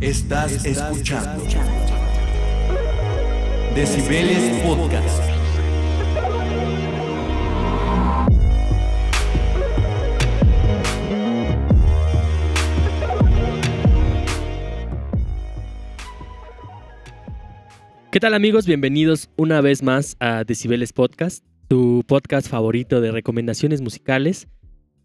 Estás, escuchando. Decibeles Podcast. ¿Qué tal amigos? Bienvenidos una vez más a Decibeles Podcast, tu podcast favorito de recomendaciones musicales.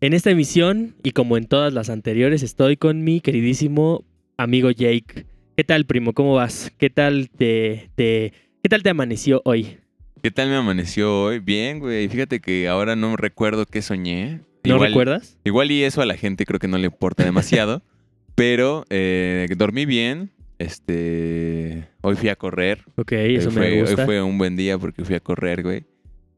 En esta emisión, y como en todas las anteriores, estoy con mi queridísimo amigo Jake. ¿Qué tal, primo? ¿Cómo vas? ¿Qué tal te, te, ¿qué tal te amaneció hoy? ¿Qué tal me amaneció hoy? Bien, güey. Fíjate que ahora no recuerdo qué soñé. ¿No Igual- recuerdas? Igual y eso a la gente creo que no le importa demasiado. pero eh, dormí bien. Este. Hoy fui a correr. Ok, Hoy eso fue, me hoy gusta. fue un buen día porque fui a correr, güey.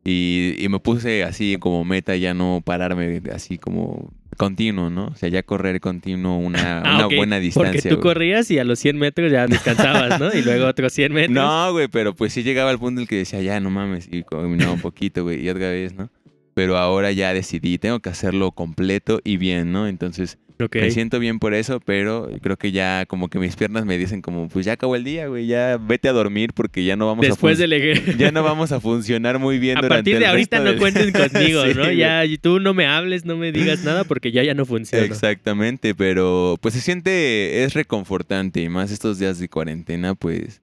Y, y me puse así como meta ya no pararme así como continuo, ¿no? O sea, ya correr continuo una, Ah, una buena distancia. Porque tú güey. corrías y a los 100 metros ya descansabas, ¿no? Y luego otros 100 metros. No, güey, pero pues sí llegaba al punto en el que decía, ya, no mames, y no, un poquito, güey, y otra vez, ¿no? Pero ahora ya decidí, tengo que hacerlo completo y bien, ¿no? Entonces, me siento bien por eso, pero creo que ya como que mis piernas me dicen como, pues ya acabó el día, güey, ya vete a dormir porque ya no vamos Después a del ya no vamos a funcionar muy bien A durante partir el de ahorita resto no del- cuenten conmigo, Sí, ¿no? Ya tú no me hables, no me digas nada porque ya ya no funciona. Exactamente, pero pues se siente, es reconfortante y más estos días de cuarentena, pues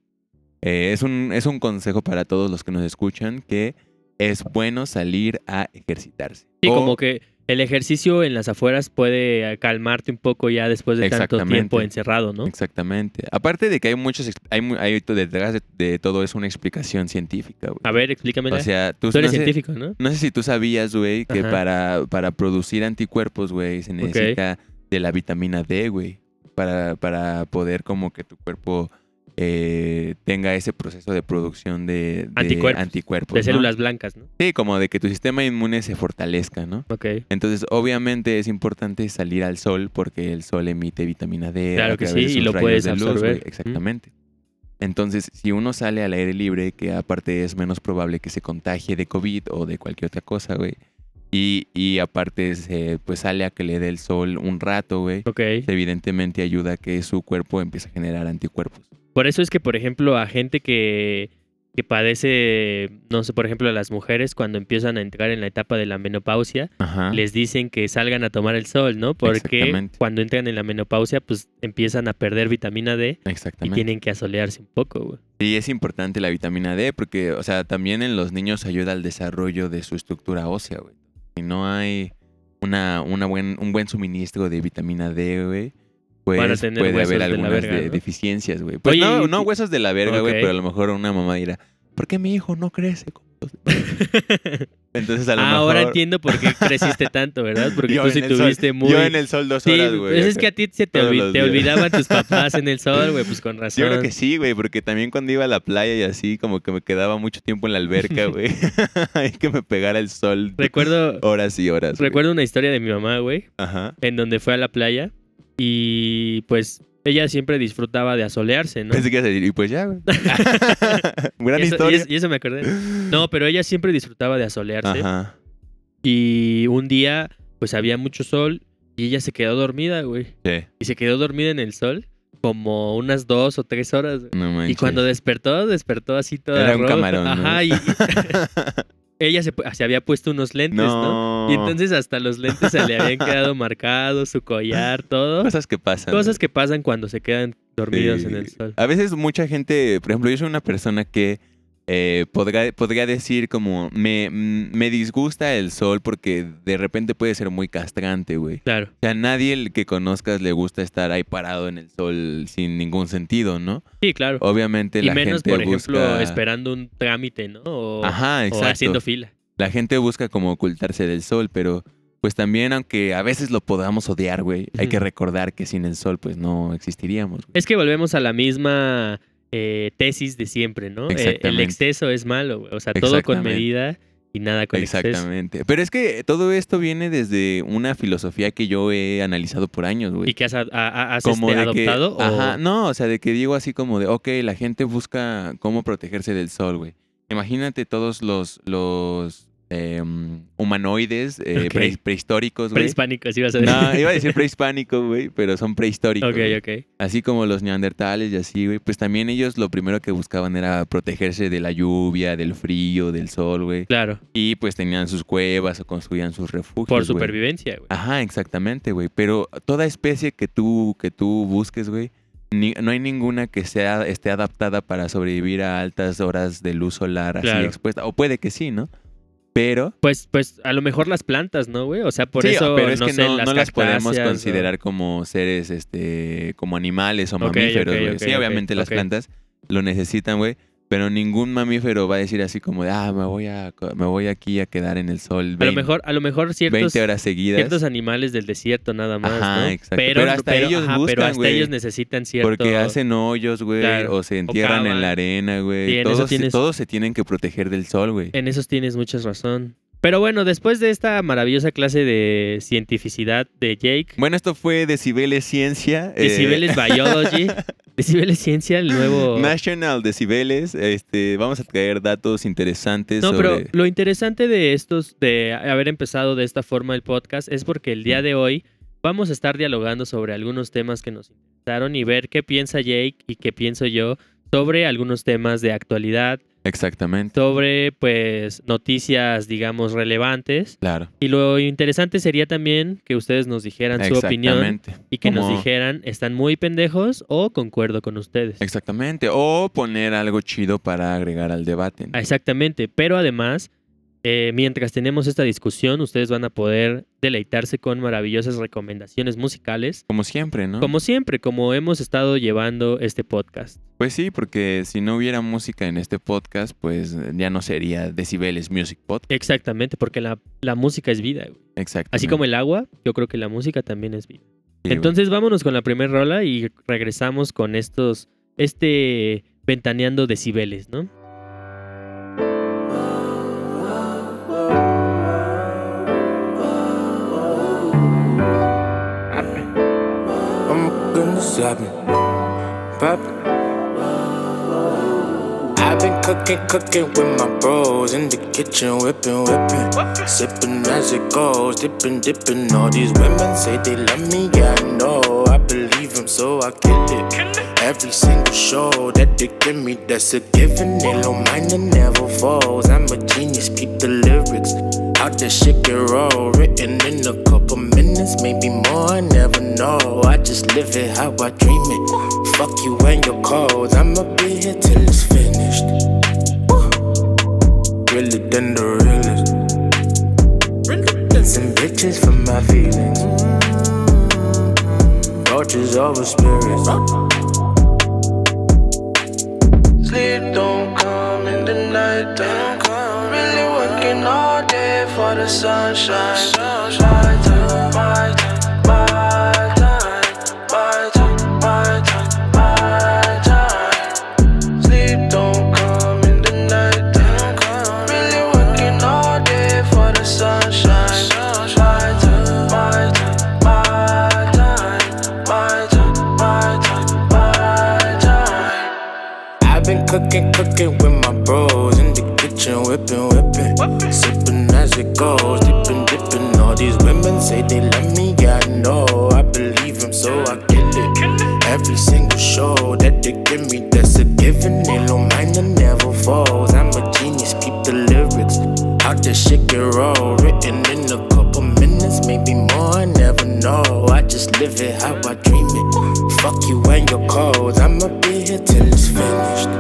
eh, es, un, es un consejo para todos los que nos escuchan que es bueno salir a ejercitarse. Sí, O- como que el ejercicio en las afueras puede calmarte un poco ya después de tanto tiempo encerrado, ¿no? Exactamente. Aparte de que hay muchos, hay, hay detrás de, de todo es una explicación científica, güey. A ver, explícame. O sea, tú, tú eres no sé- científico, ¿no? No sé si tú sabías, güey, que Ajá. para, para producir anticuerpos, güey, se necesita de la vitamina D, güey. Para, para poder como que tu cuerpo eh, tenga ese proceso de producción de, de Anticuerpos. anticuerpos, De ¿no? células blancas, ¿no? Sí, como de que tu sistema inmune se fortalezca, ¿no? Ok. Entonces, obviamente es importante salir al sol porque el sol emite vitamina D. Claro que sí, y lo puedes de luz, absorber. güey. Exactamente. Entonces, si uno sale al aire libre, que aparte es menos probable que se contagie de COVID o de cualquier otra cosa, güey. Y, y aparte, se, pues sale a que le dé el sol un rato, güey. Ok. Evidentemente ayuda a que su cuerpo empiece a generar anticuerpos. Por eso es que, por ejemplo, a gente que, que padece, no sé, por ejemplo, a las mujeres cuando empiezan a entrar en la etapa de la menopausia, Ajá. les dicen que salgan a tomar el sol, ¿no? Porque cuando entran en la menopausia, pues empiezan a perder vitamina D y Exactamente. tienen que asolearse un poco, güey. Sí, es importante la vitamina D porque, o sea, también en los niños ayuda al desarrollo de su estructura ósea, güey. Si no hay una, una buen, un buen suministro de vitamina D, güey, pues tener puede haber de algunas verga, de- ¿no? deficiencias, güey. Pues Oye, no, no huesos de la verga, güey, pero a lo mejor una mamá dirá, ¿por qué mi hijo no crece? Demás?" Entonces a lo Ah, mejor... Ahora entiendo por qué creciste tanto, ¿verdad? Porque Yo tú sí el sol- tuviste muy... Yo en el sol dos horas, güey. pues es que a ti se te, todos olvi- los te días. olvidaban tus papás en el sol, güey, pues con razón. Yo creo que sí, güey, porque también cuando iba a la playa y así, como que me quedaba mucho tiempo en la alberca, güey. Hay que me pegara el sol Recuerdo, horas y horas. recuerdo una historia de mi mamá, güey, Ajá. en donde fue a la playa y pues ella siempre disfrutaba de asolearse, ¿no? Pensé que ibas a decir, y pues ya, güey. Gran Y eso, y historia. eso- y eso me acordé. No, pero ella siempre disfrutaba de asolearse Ajá. y un día pues había mucho sol y ella se quedó dormida, güey. Sí. Y se quedó dormida en el sol como unas dos o tres horas. No manches. Y cuando despertó, despertó así toda Era un roja. camarón. Ajá, y ella se, se había puesto unos lentes, ¿no? no. Y entonces hasta los lentes se le habían quedado marcados, su collar, todo. Cosas que pasan. Cosas que pasan cuando se quedan dormidos Sí. en el sol. A veces mucha gente, por ejemplo, yo soy una persona que eh, podría, podría decir como, me, mm, me disgusta el sol porque de repente puede ser muy castrante, güey. Claro. O sea, a nadie el que conozcas le gusta estar ahí parado en el sol sin ningún sentido, ¿no? Sí, claro. Obviamente Y la menos, gente por ejemplo, busca... esperando un trámite, ¿no? O, Ajá, o exacto. haciendo fila. La gente busca como ocultarse del sol, pero pues también aunque a veces lo podamos odiar, güey, hay que recordar que sin el sol pues no existiríamos. güey. Es que volvemos a la misma eh, tesis de siempre, ¿no? Eh, el exceso es malo, güey. O sea, todo con medida y nada con exceso. Exactamente. Pero es que todo esto viene desde una filosofía que yo he analizado por años, güey. ¿Y que has, a- a- has, como este, de que, adoptado? o- ajá, no, o sea, de que digo así como de, ok, la gente busca cómo protegerse del sol, güey. Imagínate todos los, los eh, humanoides eh, pre- prehistóricos, güey. Prehispánicos, ibas a decir. No, iba a decir prehispánicos, güey, pero son prehistóricos. ok, güey. ok. Así como los neandertales y así, güey. Pues también ellos lo primero que buscaban era protegerse de la lluvia, del frío, del sol, güey. Claro, Y pues tenían sus cuevas o construían sus refugios. por supervivencia, güey. Ajá, exactamente, güey. Pero toda especie que tú, que tú busques, güey, ni- no hay ninguna que sea, esté adaptada para sobrevivir a altas horas de luz solar así Claro. expuesta. O puede que sí, ¿no? Pero... Pues, pues a lo mejor las plantas, ¿no, güey? O sea, por sí, eso, pero es no que sé, no, las no las podemos o- considerar como seres, este, como animales o mamíferos, güey. sí, obviamente las plantas lo necesitan, güey. Pero ningún mamífero va a decir así como de, ah, me voy, a, me voy aquí a quedar en el sol A lo 20, mejor, a lo mejor ciertos, 20 horas seguidas. ciertos animales del desierto nada más, Ajá, ¿no? exacto. Pero hasta ellos ajá, pero buscan, hasta ellos necesitan cierto... Porque hacen hoyos, güey, Claro, o se entierran en la arena, güey. Sí, todos, se- tienes- todos se tienen que proteger del sol, güey. En esos tienes mucha razón. Pero bueno, después de esta maravillosa clase de cientificidad de Jake, Bueno, esto fue Decibeles Ciencia. eh, Decibeles Biology, Decibeles Ciencia, el nuevo... National Decibeles. Este, vamos a traer datos interesantes No, sobre... pero lo interesante de estos, de haber empezado de esta forma el podcast, es porque el día de hoy vamos a estar dialogando sobre algunos temas que nos interesaron y ver qué piensa Jake y qué pienso yo sobre algunos temas de actualidad, Exactamente. sobre pues noticias, digamos, relevantes. Claro. Y lo interesante sería también que ustedes nos dijeran su opinión Exactamente. y que nos dijeran, ¿están muy pendejos o concuerdo con ustedes? Exactamente. O poner algo chido para agregar al debate. Ah, Exactamente, pero además, eh, mientras tenemos esta discusión, ustedes van a poder deleitarse con maravillosas recomendaciones musicales, Como siempre, ¿no? como siempre, como hemos estado llevando este podcast. Pues sí, porque si no hubiera música en este podcast, pues ya no sería Decibeles Music Podcast. Exactamente, porque la, la música es vida. Exacto. Así como el agua, yo creo que la música también es vida. Sí, Entonces vámonos con la primera rola y regresamos con estos, este ventaneando decibeles, ¿no? Gonna slap me, pop. I've been cooking, cooking with my bros in the kitchen, whipping, whipping, sipping as it goes, dipping, dipping. All these women say they love me, yeah I know. I believe them, so I kill it. Every single show that they give me, that's a given. They don't mind, it never falls. I'm a genius, keep the lyrics. How that shit get raw, written in a couple minutes, maybe more. I never know. I just live it how I dream it. Fuck you and your calls. I'ma be here till it's finished. Realer than the realest. Some bitches for my feelings. Roaches over spirits. Sleep don't come in the night time. For the sunshine. Time, my my it goes, dipping, dipping. All these women say they love me, yeah I know. I believe them, so I kill it. Every single show that they give me, that's a given. They don't mind, it never falls. I'm a genius, Keep the lyrics. How that shit get raw, written in a couple minutes, maybe more. I never know. I just live it how I dream it. Fuck you and your calls. I'ma be here till it's finished.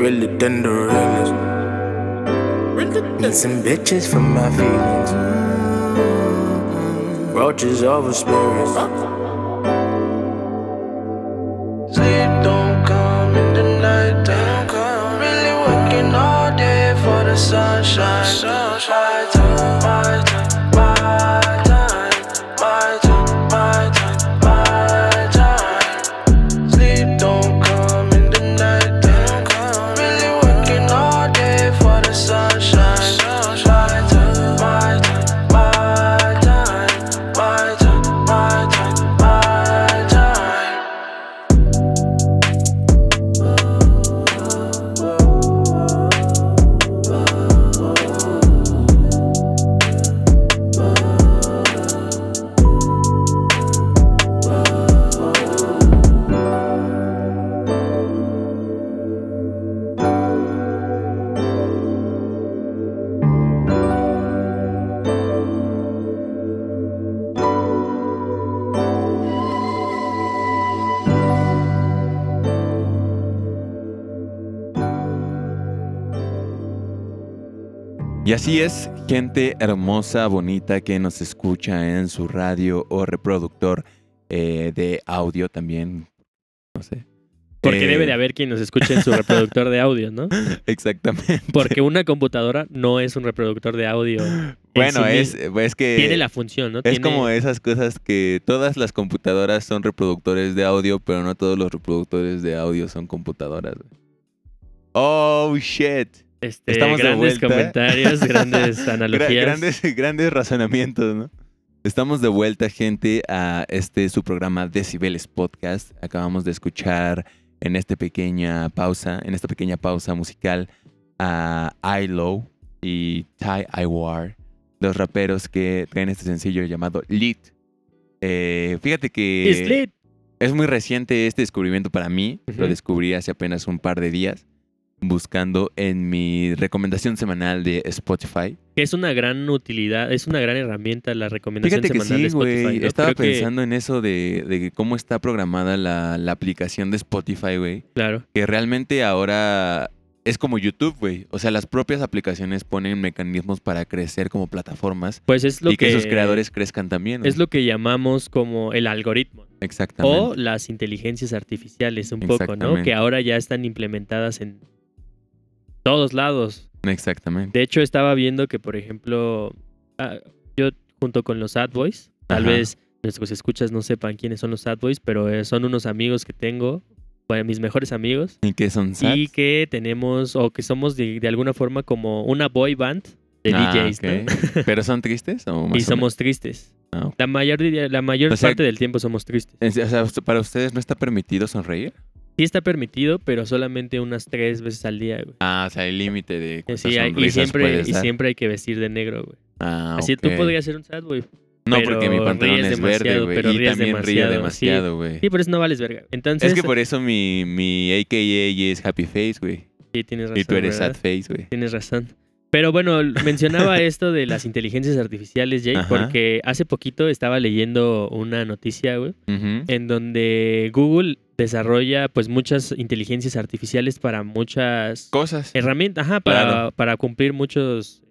Really than the realest. Some bitches for my feelings. Roaches over spirits. Y así es, gente hermosa, bonita que nos escucha en su radio o reproductor eh, de audio también. No sé. Porque Eh, debe de haber quien nos escuche en su reproductor de audio, ¿no? Exactamente. Porque una computadora no es un reproductor de audio. en Bueno, sí es, es que... Tiene la función, ¿no? Es Tiene- como esas cosas que todas las computadoras son reproductores de audio, pero no todos los reproductores de audio son computadoras. Oh, shit. Este, estamos de grandes vuelta. comentarios, grandes Gra- analogías. grandes, grandes razonamientos, ¿no? Estamos de vuelta, gente, a este su programa Decibeles Podcast. Acabamos de escuchar en esta pequeña pausa, en esta pequeña pausa musical, a ILO y Ty Iwar, los raperos que traen este sencillo llamado Lit. Eh, fíjate que lit. es muy reciente este descubrimiento para mí. Lo descubrí hace apenas un par de días, buscando en mi recomendación semanal de Spotify. Que es una gran utilidad, es una gran herramienta la recomendación Fíjate que semanal de sí, Spotify. güey. ¿no? Estaba Creo que- pensando en eso de, de cómo está programada la, la aplicación de Spotify, güey. claro. Que realmente ahora es como YouTube, güey. O sea, las propias aplicaciones ponen mecanismos para crecer como plataformas Pues es lo y que, que, sus creadores crezcan también. es lo que llamamos como el algoritmo. Exactamente. O las inteligencias artificiales, un poco, ¿no? Que ahora ya están implementadas en todos lados. Exactamente. De hecho, estaba viendo que, por ejemplo, ah, yo junto con los Ad Boys, tal Ajá. vez nuestros escuchas no sepan quiénes son los Ad Boys, pero eh, son unos amigos que tengo, bueno, mis mejores amigos, ¿Y qué son y que tenemos, o que somos de, de alguna forma como una boy band de Ah, DJs. ¿no? ¿Pero son tristes o más y o somos tristes. Ah. La mayor, la mayor O sea, parte del tiempo somos tristes. O sea, ¿para ustedes no está permitido sonreír? Sí está permitido, pero solamente unas tres veces al día, güey. Ah, o sea, hay límite de cuántas Sí, hay- y siempre, y siempre hay que vestir de negro, güey. Ah, Así tú ok. podrías ser un sad boy. No, pero porque mi pantalón es verde, güey. pero Y ríes también río demasiado, demasiado, güey. Sí, por eso no vales verga. Entonces, Es que por eso mi, mi AKA es Happy Face, güey. sí, tienes razón. Y tú eres ¿verdad? Sad Face, güey. Tienes razón. Pero bueno, mencionaba esto de las inteligencias artificiales, Jay, Ajá. porque hace poquito estaba leyendo una noticia, güey, Ujú. en donde Google desarrolla pues muchas inteligencias artificiales para muchas Cosas. herramientas, ajá, para, Claro. para cumplir muchos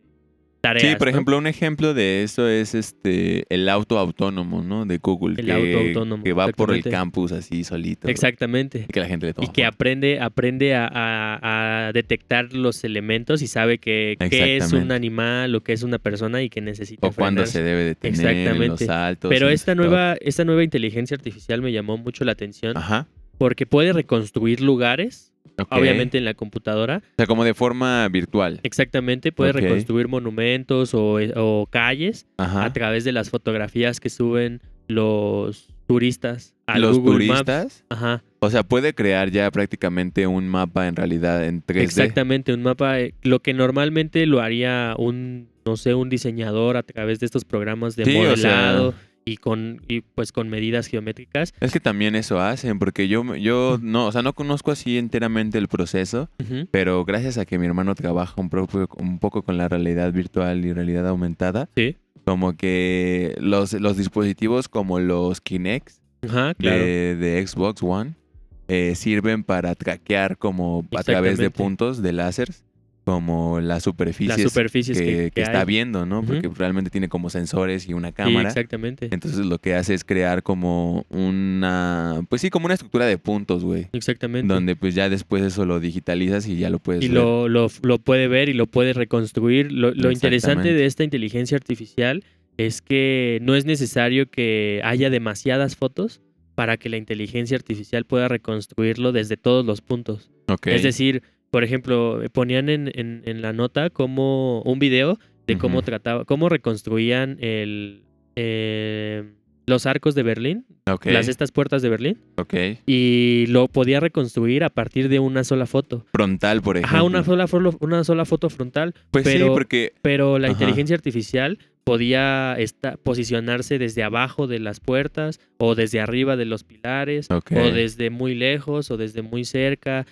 tareas. Sí, por ¿no? ejemplo, un ejemplo de eso es este el auto autónomo, ¿no? De Google. El que, auto autónomo, Que va por el campus así solito. Exactamente. Y que la gente le toma Y que foto. aprende, aprende a, a- a detectar los elementos y sabe que qué es un animal o qué es una persona y que necesita O cuándo se debe detener, los Exactamente. saltos. Pero esta stop. nueva, esta nueva inteligencia artificial me llamó mucho la atención Ajá. porque puede reconstruir lugares, obviamente en la computadora. O sea, como de forma virtual. Exactamente, puede Ok. reconstruir monumentos o, o calles Ajá. a través de las fotografías que suben los turistas a Los Google Maps. turistas. Ajá, O sea, puede crear ya prácticamente un mapa en realidad en 3D. exactamente, un mapa, eh, lo que normalmente lo haría un, no sé, un diseñador a través de estos programas de Sí, o sea- modelado y con y pues con medidas geométricas. Es que también eso hacen, porque yo, yo no, o sea, no conozco así enteramente el proceso, pero gracias a que mi hermano trabaja un, poco- un poco con la realidad virtual y realidad aumentada, Sí. como que los, los dispositivos como los Kinect claro. de, de Xbox One eh, sirven para traquear como a través de puntos de láseres, como las superficies, Las superficies que, que, que está viendo, ¿no? Porque realmente tiene como sensores y una Sí, cámara. exactamente. Entonces lo que hace es crear como una, pues sí, como una estructura de puntos, güey. Exactamente. Donde pues ya después eso lo digitalizas y ya lo puedes y ver. lo, lo, lo puede ver y lo puede reconstruir. Lo, lo interesante de esta inteligencia artificial es que no es necesario que haya demasiadas fotos para que la inteligencia artificial pueda reconstruirlo desde todos los puntos. Ok. Es decir, por ejemplo, eh, ponían en, en- en la nota como un video de cómo Ujú. trataba, cómo reconstruían el, eh, los arcos de Berlín, las estas puertas de Berlín, ok. y lo podía reconstruir a partir de una sola foto. Frontal, por ejemplo. Ajá, una sola, una sola foto frontal, Pues sí, pero- porque... pero la Ajá. inteligencia artificial podía esta- posicionarse desde abajo de las puertas o desde arriba de los pilares o desde muy lejos o desde muy cerca.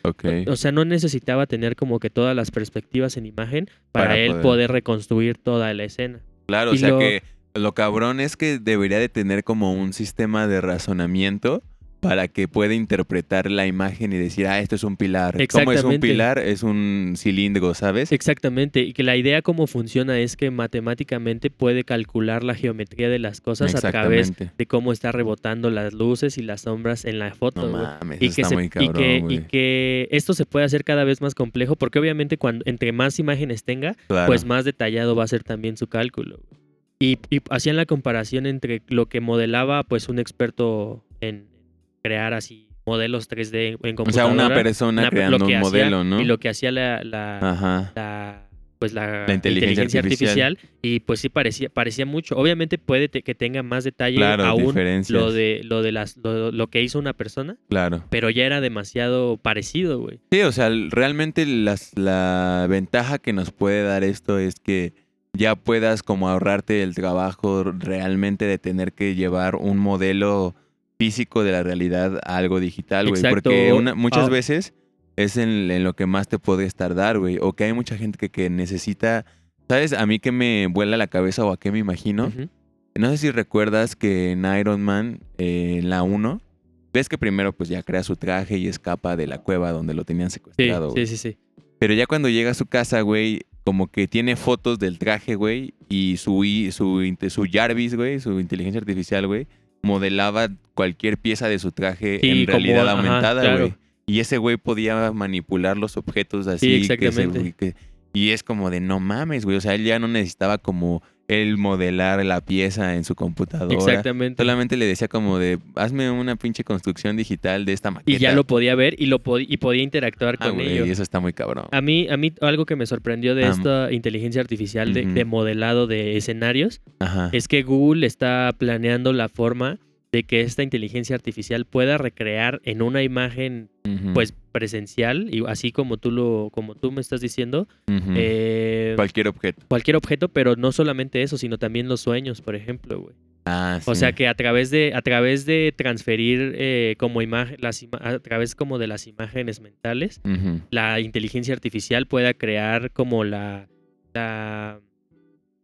O sea, no necesitaba tener como que todas las perspectivas en imagen para, Para él poder- poder reconstruir toda la escena. Claro, o sea lo- que lo cabrón es que debería de tener como un sistema de razonamiento para que pueda interpretar la imagen y decir, ah, esto es un pilar. ¿Cómo es un pilar? Es un cilindro, ¿sabes? Exactamente, y que la idea cómo funciona es que matemáticamente puede calcular la geometría de las cosas a través de cómo está rebotando las luces y las sombras en la foto. No mames, y que, está se- muy y, cabrón, que, y que esto se puede hacer cada vez más complejo porque obviamente cuando entre más imágenes tenga, Claro. pues más detallado va a ser también su cálculo. Y, y hacían la comparación entre lo que modelaba pues un experto en crear así modelos 3D en o computadora. sea, una persona una- creando un hacía- modelo, ¿no? Y lo que hacía la, la, la, pues la, La inteligencia artificial. y pues sí parecía parecía mucho obviamente puede te- que tenga más detalle Claro, aún lo de lo de las lo, lo que hizo una persona Claro. pero ya era demasiado parecido güey Sí, o sea, realmente las, la ventaja que nos puede dar esto es que ya puedas como ahorrarte el trabajo realmente de tener que llevar un modelo físico de la realidad a algo digital, güey. Porque una- muchas Ah. veces es en, en lo que más te puedes tardar, güey. O que hay mucha gente que, que necesita, ¿sabes? A mí que me vuela la cabeza o a qué me imagino. No sé si recuerdas que en Iron Man, eh, en la 1, ves que primero pues ya crea su traje y escapa de la cueva donde lo tenían sí secuestrado. güey. sí sí sí Pero ya cuando llega a su casa, güey, como que tiene fotos del traje, güey, y su, su, su Jarvis, güey, su inteligencia artificial, güey, modelaba cualquier pieza de su traje Sí, en como- realidad ajá, aumentada, claro. güey. Y ese güey podía manipular los objetos así. Sí, que se- exactamente. que- y es como de no mames, güey. O sea, él ya no necesitaba como él modelar la pieza en su computadora. exactamente Solamente le decía como de, hazme una pinche construcción digital de esta maqueta. y ya lo podía ver y lo y podía interactuar Ah, con ello y eso está muy cabrón. a mí a mí algo que me sorprendió de Am- esta inteligencia artificial de, de modelado de escenarios Ajá. es que Google está planeando la forma de que esta inteligencia artificial pueda recrear en una imagen pues presencial y así como tú lo como tú me estás diciendo eh, Cualquier objeto. cualquier objeto pero no solamente eso sino también los sueños por ejemplo güey Ah, sí. o sea que a través de a través de transferir eh, como imagen las ima- a través como de las imágenes mentales la inteligencia artificial pueda crear como la la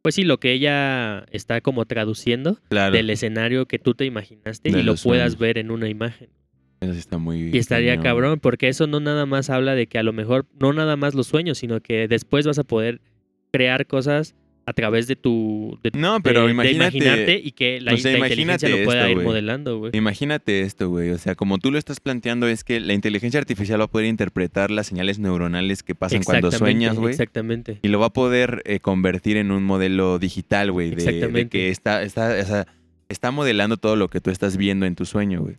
pues sí lo que ella está como traduciendo Claro. del escenario que tú te imaginaste De y lo puedas sueños. ver en una imagen. Eso está muy. Y estaría cabrón, porque eso no nada más habla de que a lo mejor, no nada más los sueños, sino que después vas a poder crear cosas a través de tu... De, No, pero de- de imagínate. imaginarte y que la, o sea, la inteligencia lo pueda esto, ir modelando, güey. Imagínate esto, güey. O sea, como tú lo estás planteando, es que la inteligencia artificial va a poder interpretar las señales neuronales que pasan cuando Exactamente, sueñas, güey. Exactamente. Y lo va a poder eh, convertir en un modelo digital, güey. De, de Exactamente. que está, está, o sea, está modelando todo lo que tú estás viendo en tu sueño, güey.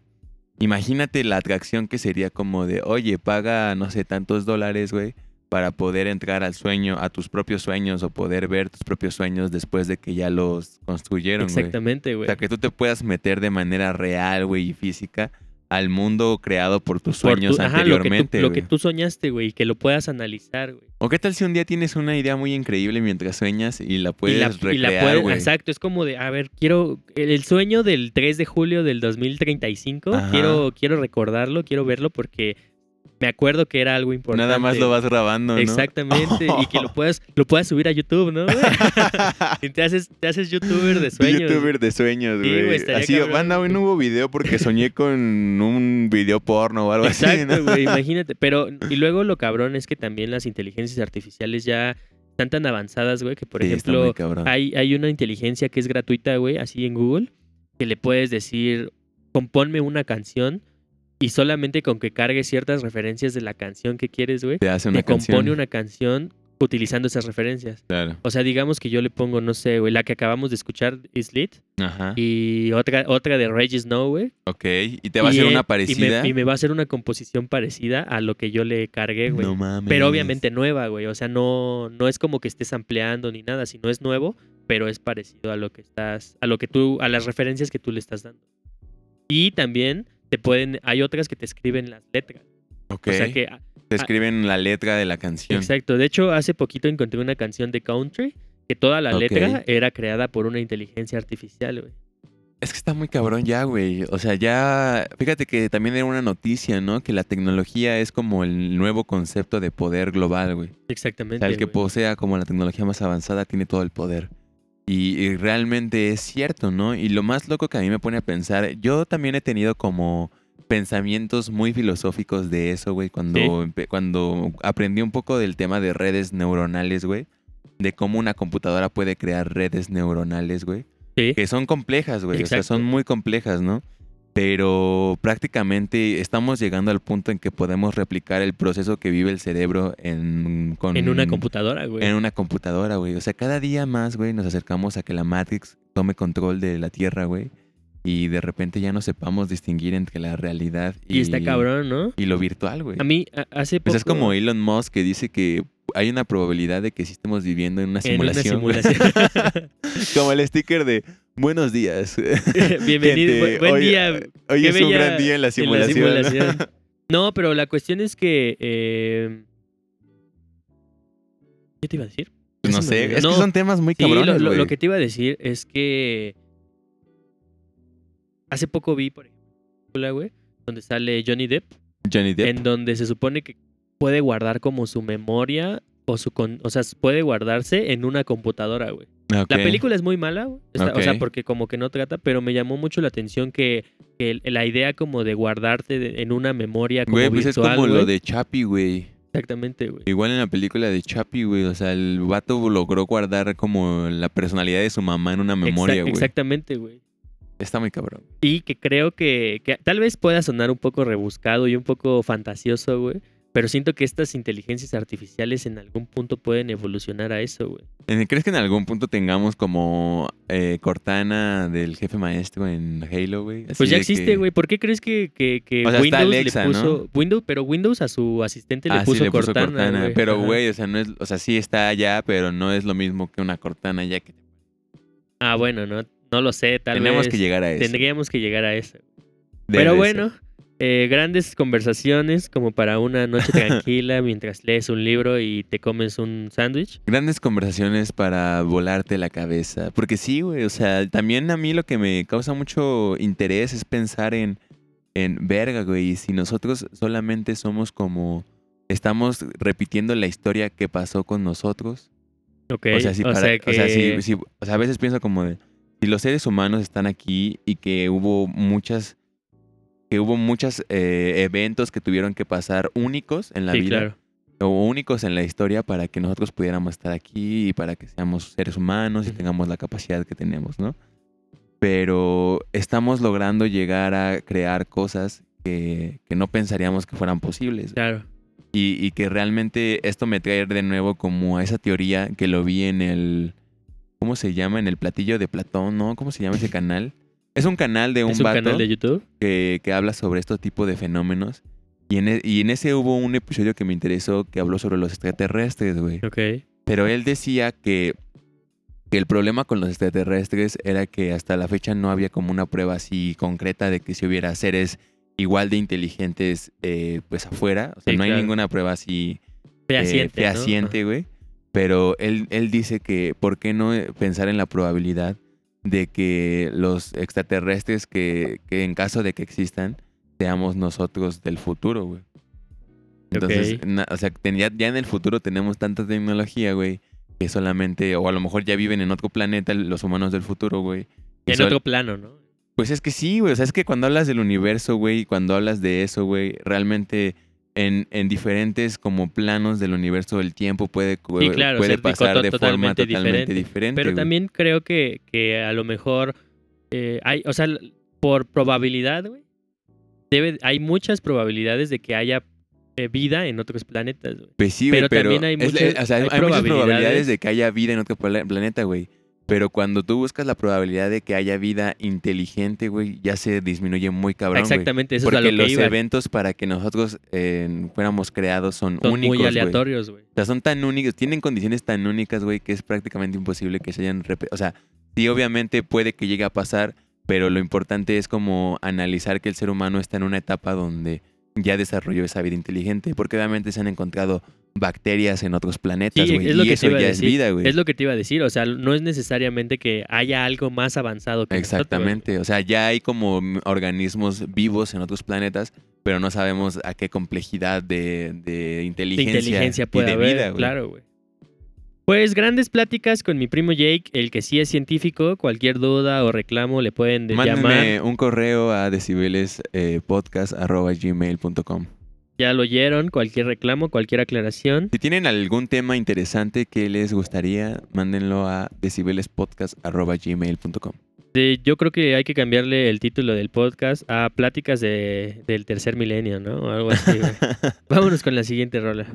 Imagínate la atracción que sería como de, oye, paga, no sé, tantos dólares, güey, para poder entrar al sueño, a tus propios sueños o poder ver tus propios sueños después de que ya los construyeron, güey. Exactamente, O güey. sea, que tú te puedas meter de manera real, güey, y física al mundo creado por tus Por sueños tu- ajá, lo que, anteriormente, tú, lo que tú soñaste, güey, y que lo puedas analizar, güey. ¿O qué tal si un día tienes una idea muy increíble mientras sueñas y la puedes y la, recrear, y la puedes- güey? exacto, es como de, a ver, quiero el, el sueño del 3 de julio del 2035, Ajá. quiero quiero recordarlo, quiero verlo porque me acuerdo que era algo importante. Nada más lo vas grabando, ¿no? Exactamente, y que lo puedas lo puedas subir a YouTube, ¿no? y te haces te haces youtuber de sueños. YouTuber de sueños, Sí, güey. estaría Así, cabrón. banda, hoy no hubo video porque soñé con un video porno o algo así, Exacto, ¿no? güey, imagínate, pero y luego lo cabrón es que también las inteligencias artificiales ya están tan avanzadas, güey, que por Sí, ejemplo. Hay, hay una inteligencia que es gratuita, güey, así en Google, que le puedes decir, compónme una canción y solamente con que cargue ciertas referencias de la canción que quieres, güey, Te hace una te compone una canción utilizando esas referencias. Claro. O sea, digamos que yo le pongo, no sé, güey, la que acabamos de escuchar, Is Lit, Ajá. y otra, otra de Regis Snow, güey. Ok. Y te va a hacer eh, una y me- parecida. Y me, va a hacer una composición parecida a lo que yo le cargué, güey. No mames. Pero obviamente nueva, güey. O sea, no, no es como que estés ampliando ni nada, sino es nuevo, pero es parecido a lo que estás, a lo que tú, a las referencias que tú le estás dando. Y también te pueden, hay otras que te escriben las letras. Ok. O sea que, Te escriben la letra de la canción. exacto. De hecho, hace poquito encontré una canción de country que toda la letra era creada por una inteligencia artificial, güey. Es que está muy cabrón ya, güey. O sea, ya. Fíjate que también era una noticia, ¿no? Que la tecnología es como el nuevo concepto de poder global, güey. O Exactamente. sea, el que güey. posea como la tecnología más avanzada tiene todo el poder. Y, y realmente es cierto, ¿no? Y lo más loco que a mí me pone a pensar, yo también he tenido como pensamientos muy filosóficos de eso, güey, cuando, Sí. cuando aprendí un poco del tema de redes neuronales, güey. De cómo una computadora puede crear redes neuronales, güey. Sí. Que son complejas, güey. O sea, son muy complejas, ¿no? Pero prácticamente estamos llegando al punto en que podemos replicar el proceso que vive el cerebro en, con, En una computadora, güey. en una computadora, güey. O sea, cada día más, güey, nos acercamos a que la Matrix tome control de la Tierra, güey. Y de repente ya no sepamos distinguir entre la realidad y, Y está cabrón, ¿no? y lo virtual, güey. A mí, hace poco... Pues es como Elon Musk que dice que hay una probabilidad de que sí estemos viviendo en una en una simulación. simulación. como el sticker de buenos días. Bienvenido, Gente, buen hoy- día. Hoy es un gran día en la en la simulación. No, pero la cuestión es que... eh, ¿Qué te iba a decir? Pues no sé, es No, que son temas muy Sí, cabrones, lo, que te iba a decir es que hace poco vi, por ejemplo, güey, donde sale Johnny Depp, Johnny Depp. en donde se supone que puede guardar como su memoria o su con, o sea, puede guardarse en una computadora, güey. Ok. La película es muy mala, güey. Está- O sea, porque como que no trata, pero me llamó mucho la atención que, que la idea como de guardarte de- en una memoria como Güey, pues es como lo de Chappie, güey. Exactamente, güey. Igual en la película de Chappie, güey. O sea, el vato logró guardar como la personalidad de su mamá en una memoria, güey. Exactamente, güey. Está muy cabrón. Y que creo que, que tal vez pueda sonar un poco rebuscado y un poco fantasioso, güey. Pero siento que estas inteligencias artificiales en algún punto pueden evolucionar a eso, güey. Eh, ¿Crees que en algún punto tengamos como eh, Cortana del jefe maestro en Halo, güey? Pues ya existe, que- güey. ¿Por qué crees que, que, que O sea, Windows Alexa, le ¿no? puso... Windows, pero Windows a su asistente le Ah, puso sí, le puso Cortana. Pero, güey, o sea, no es, o sea, sí está allá, pero no es lo mismo que una Cortana ya que Ah, bueno, no, no lo sé. Tal tenemos vez que llegar a eso. tendríamos que llegar a eso. Debe Pero ser. Eh, grandes conversaciones como para una noche tranquila mientras lees un libro y te comes un sándwich. Grandes conversaciones para volarte la cabeza. Porque sí, güey. O sea, también a mí lo que me causa mucho interés es pensar en, en verga, güey. Y si nosotros solamente somos como. Estamos repitiendo la historia que pasó con nosotros. Ok. O sea, si para- o sea, que- si- si- o sea, a veces pienso como de. Si los seres humanos están aquí y que hubo muchas. Que hubo muchos eventos que tuvieron que pasar únicos en la sí, vida claro. o únicos en la historia para que nosotros pudiéramos estar aquí y para que seamos seres humanos y tengamos la capacidad que tenemos, ¿no? Pero estamos logrando llegar a crear cosas que, que no pensaríamos que fueran posibles. Claro. Y, y que realmente esto me trae de nuevo como a esa teoría que lo vi en el... ¿Cómo se llama? En el platillo de Platón, ¿no? ¿Cómo se llama ese canal? Es un canal de un, es un vato canal de YouTube. que, que habla sobre este tipo de fenómenos. Y en, e- y en ese hubo un episodio que me interesó que habló sobre los extraterrestres, güey. Ok. Pero él decía que, que el problema con los extraterrestres era que hasta la fecha no había como una prueba así concreta de que si hubiera seres igual de inteligentes pues pues afuera. O sea, Sí, no hay claro. ninguna prueba así Fehaciente. eh, ¿no? fehaciente, güey. Pero él, él dice que, ¿por qué no pensar en la probabilidad de que los extraterrestres que, que en caso de que existan, seamos nosotros del futuro, güey? Entonces, na- o sea, ten- ya, ya en el futuro tenemos tanta tecnología, güey, que solamente, o a lo mejor ya viven en otro planeta los humanos del futuro, güey. En sol- otro plano, ¿no? Pues es que sí, güey. O sea, es que cuando hablas del universo, güey, cuando hablas de eso, güey, realmente en, en diferentes como planos del universo del tiempo puede, Sí, claro, puede pasar de forma totalmente diferente. diferente. Pero güey. también creo que, que a lo mejor eh, hay, o sea, por probabilidad, güey, debe, hay muchas probabilidades de que haya eh, vida en otros planetas, güey. Pues sí, güey, pero pero, también hay es- muchas- o sea, hay, hay muchas probabilidades. de que haya vida en otro pla- planeta, güey. Pero cuando tú buscas la probabilidad de que haya vida inteligente, güey, ya se disminuye muy cabrón, güey. Exactamente, eso es a lo que los iba. eventos para que nosotros eh, fuéramos creados son, Son únicos, muy aleatorios, güey. O sea, son tan únicos, tienen condiciones tan únicas, güey, que es prácticamente imposible que se hayan repetido. O sea, sí, obviamente puede que llegue a pasar, pero lo importante es como analizar que el ser humano está en una etapa donde ya desarrolló esa vida inteligente, porque obviamente se han encontrado bacterias en otros planetas, Sí, güey, es lo y que eso ya decir. es vida, güey. Es lo que te iba a decir, o sea, no es necesariamente que haya algo más avanzado que nosotros, Exactamente, o sea, ya hay como organismos vivos en otros planetas, pero no sabemos a qué complejidad de, de de inteligencia, inteligencia y puede de haber, vida, güey. claro, güey. Pues grandes pláticas con mi primo Jake, el que sí es científico. Cualquier duda o reclamo le pueden de- Mándenme llamar. un correo a decibelespodcast.gmail.com Ya lo oyeron, cualquier reclamo, cualquier aclaración. Si tienen algún tema interesante que les gustaría, mándenlo a decibelespodcast.gmail.com yo creo que hay que cambiarle el título del podcast a Pláticas de, del tercer milenio, ¿no? O algo así. Vámonos con la siguiente rola.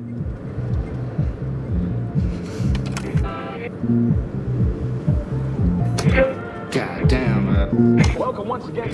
God damn it. Welcome once again.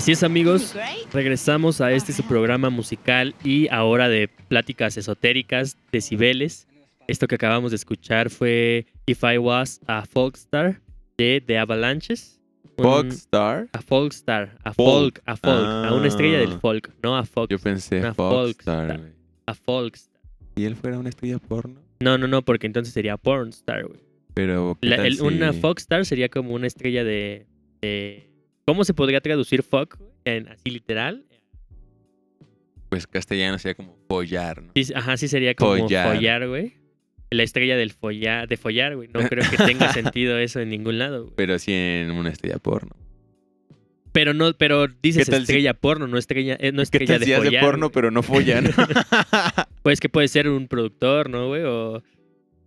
Así es, amigos. Regresamos a este su programa musical y ahora de pláticas esotéricas, decibeles. Esto que acabamos de escuchar fue If I Was a Folkstar de The Avalanches. Fogstar. A folk star. A Folk. folk. A folk. A una estrella del Ah. folk. No a folk. Yo pensé Una Fogstar, Fogstar. güey. A folk star. ¿Y él fuera una estrella porno? No, no, no, porque entonces sería porn star, güey. Pero, ¿qué La- tal el- Una si- folk star sería como una estrella de, de- ¿Cómo se podría traducir güey? En, así literal. Pues castellano sería como follar, ¿no? Sí, ajá, sí sería como Follar. güey. La estrella del follar, de follar, güey. No creo que tenga sentido eso en ningún lado, güey. Pero sí en una estrella porno. Pero no, pero dices ¿Qué si- estrella porno, no estrella, eh, no ¿Qué estrella tal de si hace follar, porno güey. pero no follan? Pues que puede ser un productor, ¿no, güey? O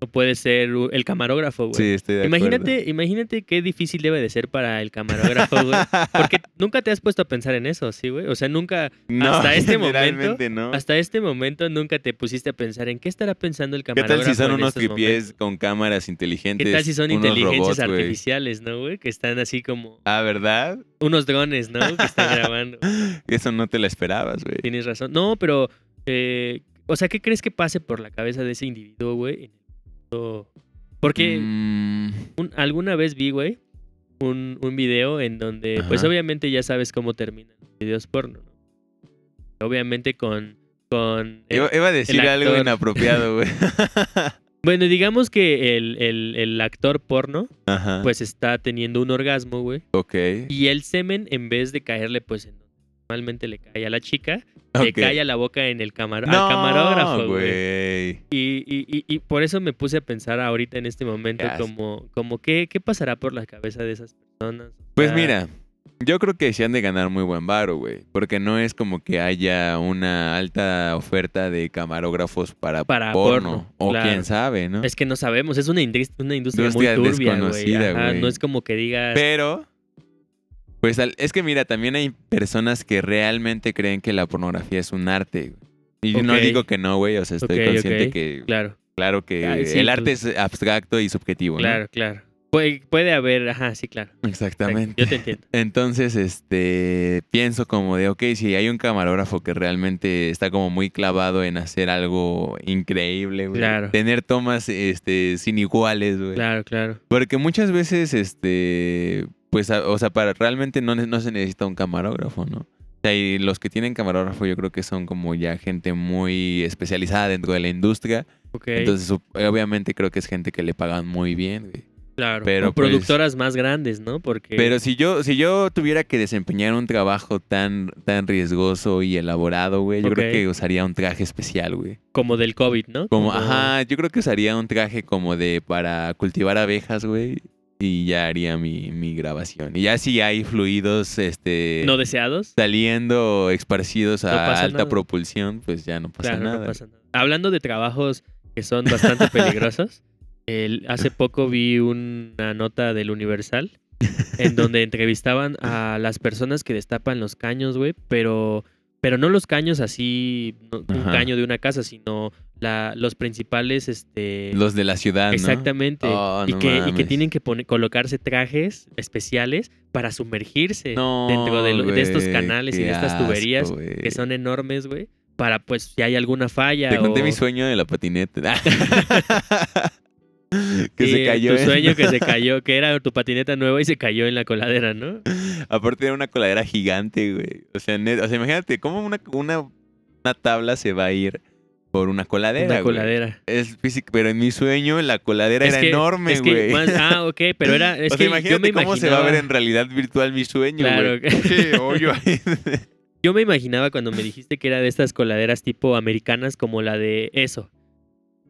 puede ser el camarógrafo, güey. sí, estoy de acuerdo. Imagínate, imagínate qué difícil debe de ser para el camarógrafo, güey. Porque nunca te has puesto a pensar en eso, ¿sí, güey? O sea, nunca, No, hasta este momento- no. hasta este momento, nunca te pusiste a pensar en qué estará pensando el ¿Qué camarógrafo. tal si son unos tripiés con cámaras inteligentes? ¿Qué tal si son inteligencias robots, artificiales, no, güey? Que están así como Ah, ¿verdad? unos drones, ¿no? Que están grabando. Eso no te la esperabas, güey. Tienes razón. No, pero, eh, o sea, ¿qué crees que pase por la cabeza de ese individuo, güey? en? Porque Mm, un- alguna vez vi, güey, un, un video en donde, pues obviamente ya sabes cómo terminan los videos porno, ¿no? Obviamente con... con el- iba, a decir algo inapropiado, güey. bueno, digamos que el, el- el actor porno, Ajá. pues está teniendo un orgasmo, güey. ok. Y el semen, en vez de caerle, pues en normalmente le cae a la chica, le ok. cae a la boca en el camar No, al camarógrafo, güey. Y, y, y, y por eso me puse a pensar ahorita en este momento como, como ¿qué, qué pasará por la cabeza de esas personas. Pues mira, yo creo que sí han de ganar muy buen varo, güey. Porque no es como que haya una alta oferta de camarógrafos para, Para porno. porno, O claro. quién sabe, ¿no? Es que no sabemos, es una, una industria, Industria muy turbia, güey. No es como que digas... Pero, pues es que mira, también hay personas que realmente creen que la pornografía es un arte. Y no Ok. digo que no, güey. O sea, estoy consciente que, Claro, claro que Ah, sí, el pues- arte es abstracto y subjetivo, ¿no? claro, claro. Puede, puede haber, ajá, sí, claro. Exactamente. Yo te entiendo. Entonces, este, pienso como de, ok, si hay un camarógrafo que realmente está como muy clavado en hacer algo increíble, güey. Claro. Tener tomas, este, sin iguales, güey. Claro, claro. Porque muchas veces, este, pues, o sea, para realmente no, se necesita un camarógrafo, ¿no? O sea, y los que tienen camarógrafo yo creo que son como ya gente muy especializada dentro de la industria. Ok, Entonces, sup- obviamente creo que es gente que le pagan muy bien, güey. claro. pero, o pues- productoras más grandes, ¿no? Porque... Pero si yo, si yo tuviera que desempeñar un trabajo tan, tan riesgoso y elaborado, güey, yo creo que usaría un traje especial, güey. Como del COVID, ¿no? Como, ajá, yo creo que usaría un traje como de para cultivar abejas, güey. Y ya haría mi, mi grabación. Y ya si hay fluidos, este, No deseados. saliendo esparcidos a No alta nada. propulsión, pues ya no pasa Claro, nada. no pasa nada. Hablando de trabajos que son bastante peligrosos, el- hace poco vi una nota del Universal en donde entrevistaban a las personas que destapan los caños, güey, pero, pero no los caños así, no- un caño de una casa, sino la, los principales, este... Los de la ciudad, ¿no? Exactamente. Oh, y, no que, y que tienen que poner, colocarse trajes especiales para sumergirse dentro de, lo- de estos canales y de estas tuberías que son enormes, güey. Para, pues, si hay alguna falla. Te conté mi sueño de la patineta. que Sí, se cayó. Tu en- sueño que se cayó, que era tu patineta nueva y se cayó en la coladera, ¿no? Aparte era una coladera gigante, güey. O sea, net- o sea, imagínate cómo una, una, una tabla se va a ir por una coladera, Una güey. coladera. Es físico, pero en mi sueño la coladera Es era que- enorme, es que güey. más- ah, ok, pero era. Es o sea, que imagínate yo me cómo se va a ver en realidad virtual mi sueño, Claro. güey. Hoyo ahí. Yo me imaginaba cuando me dijiste que era de estas coladeras tipo americanas, como la de eso.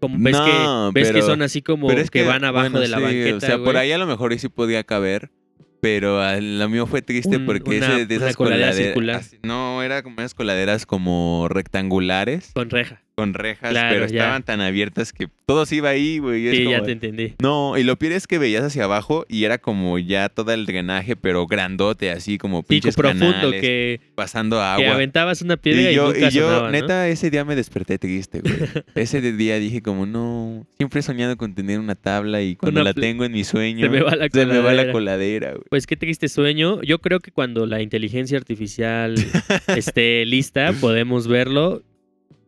Como ves No, que ves que pero- son así como Pero es que, van abajo bueno, de la sí, banqueta. O sea, por ahí a lo mejor sí podía caber. Pero lo mío fue triste Un- porque una- ese, de una esas coladera coladeras. circular. así- No, era como unas coladeras como rectangulares Con reja. Con rejas, Claro, pero ya. estaban tan abiertas que todo se iba ahí, güey. y Sí, ya te entendí. No, y lo peor es que veías hacia abajo y era como ya todo el drenaje, pero grandote, así como Sí, pinches profundo, canales, que, pasando que agua. aventabas una piedra y, y yo, nunca y yo sonaba, ¿no? neta, ese día me desperté triste, güey. ese día dije como, no, siempre he soñado con tener una tabla y cuando Una la tengo en mi sueño, Se me va la se me va la coladera, güey. Pues qué triste sueño. Yo creo que cuando la inteligencia artificial esté lista, podemos verlo.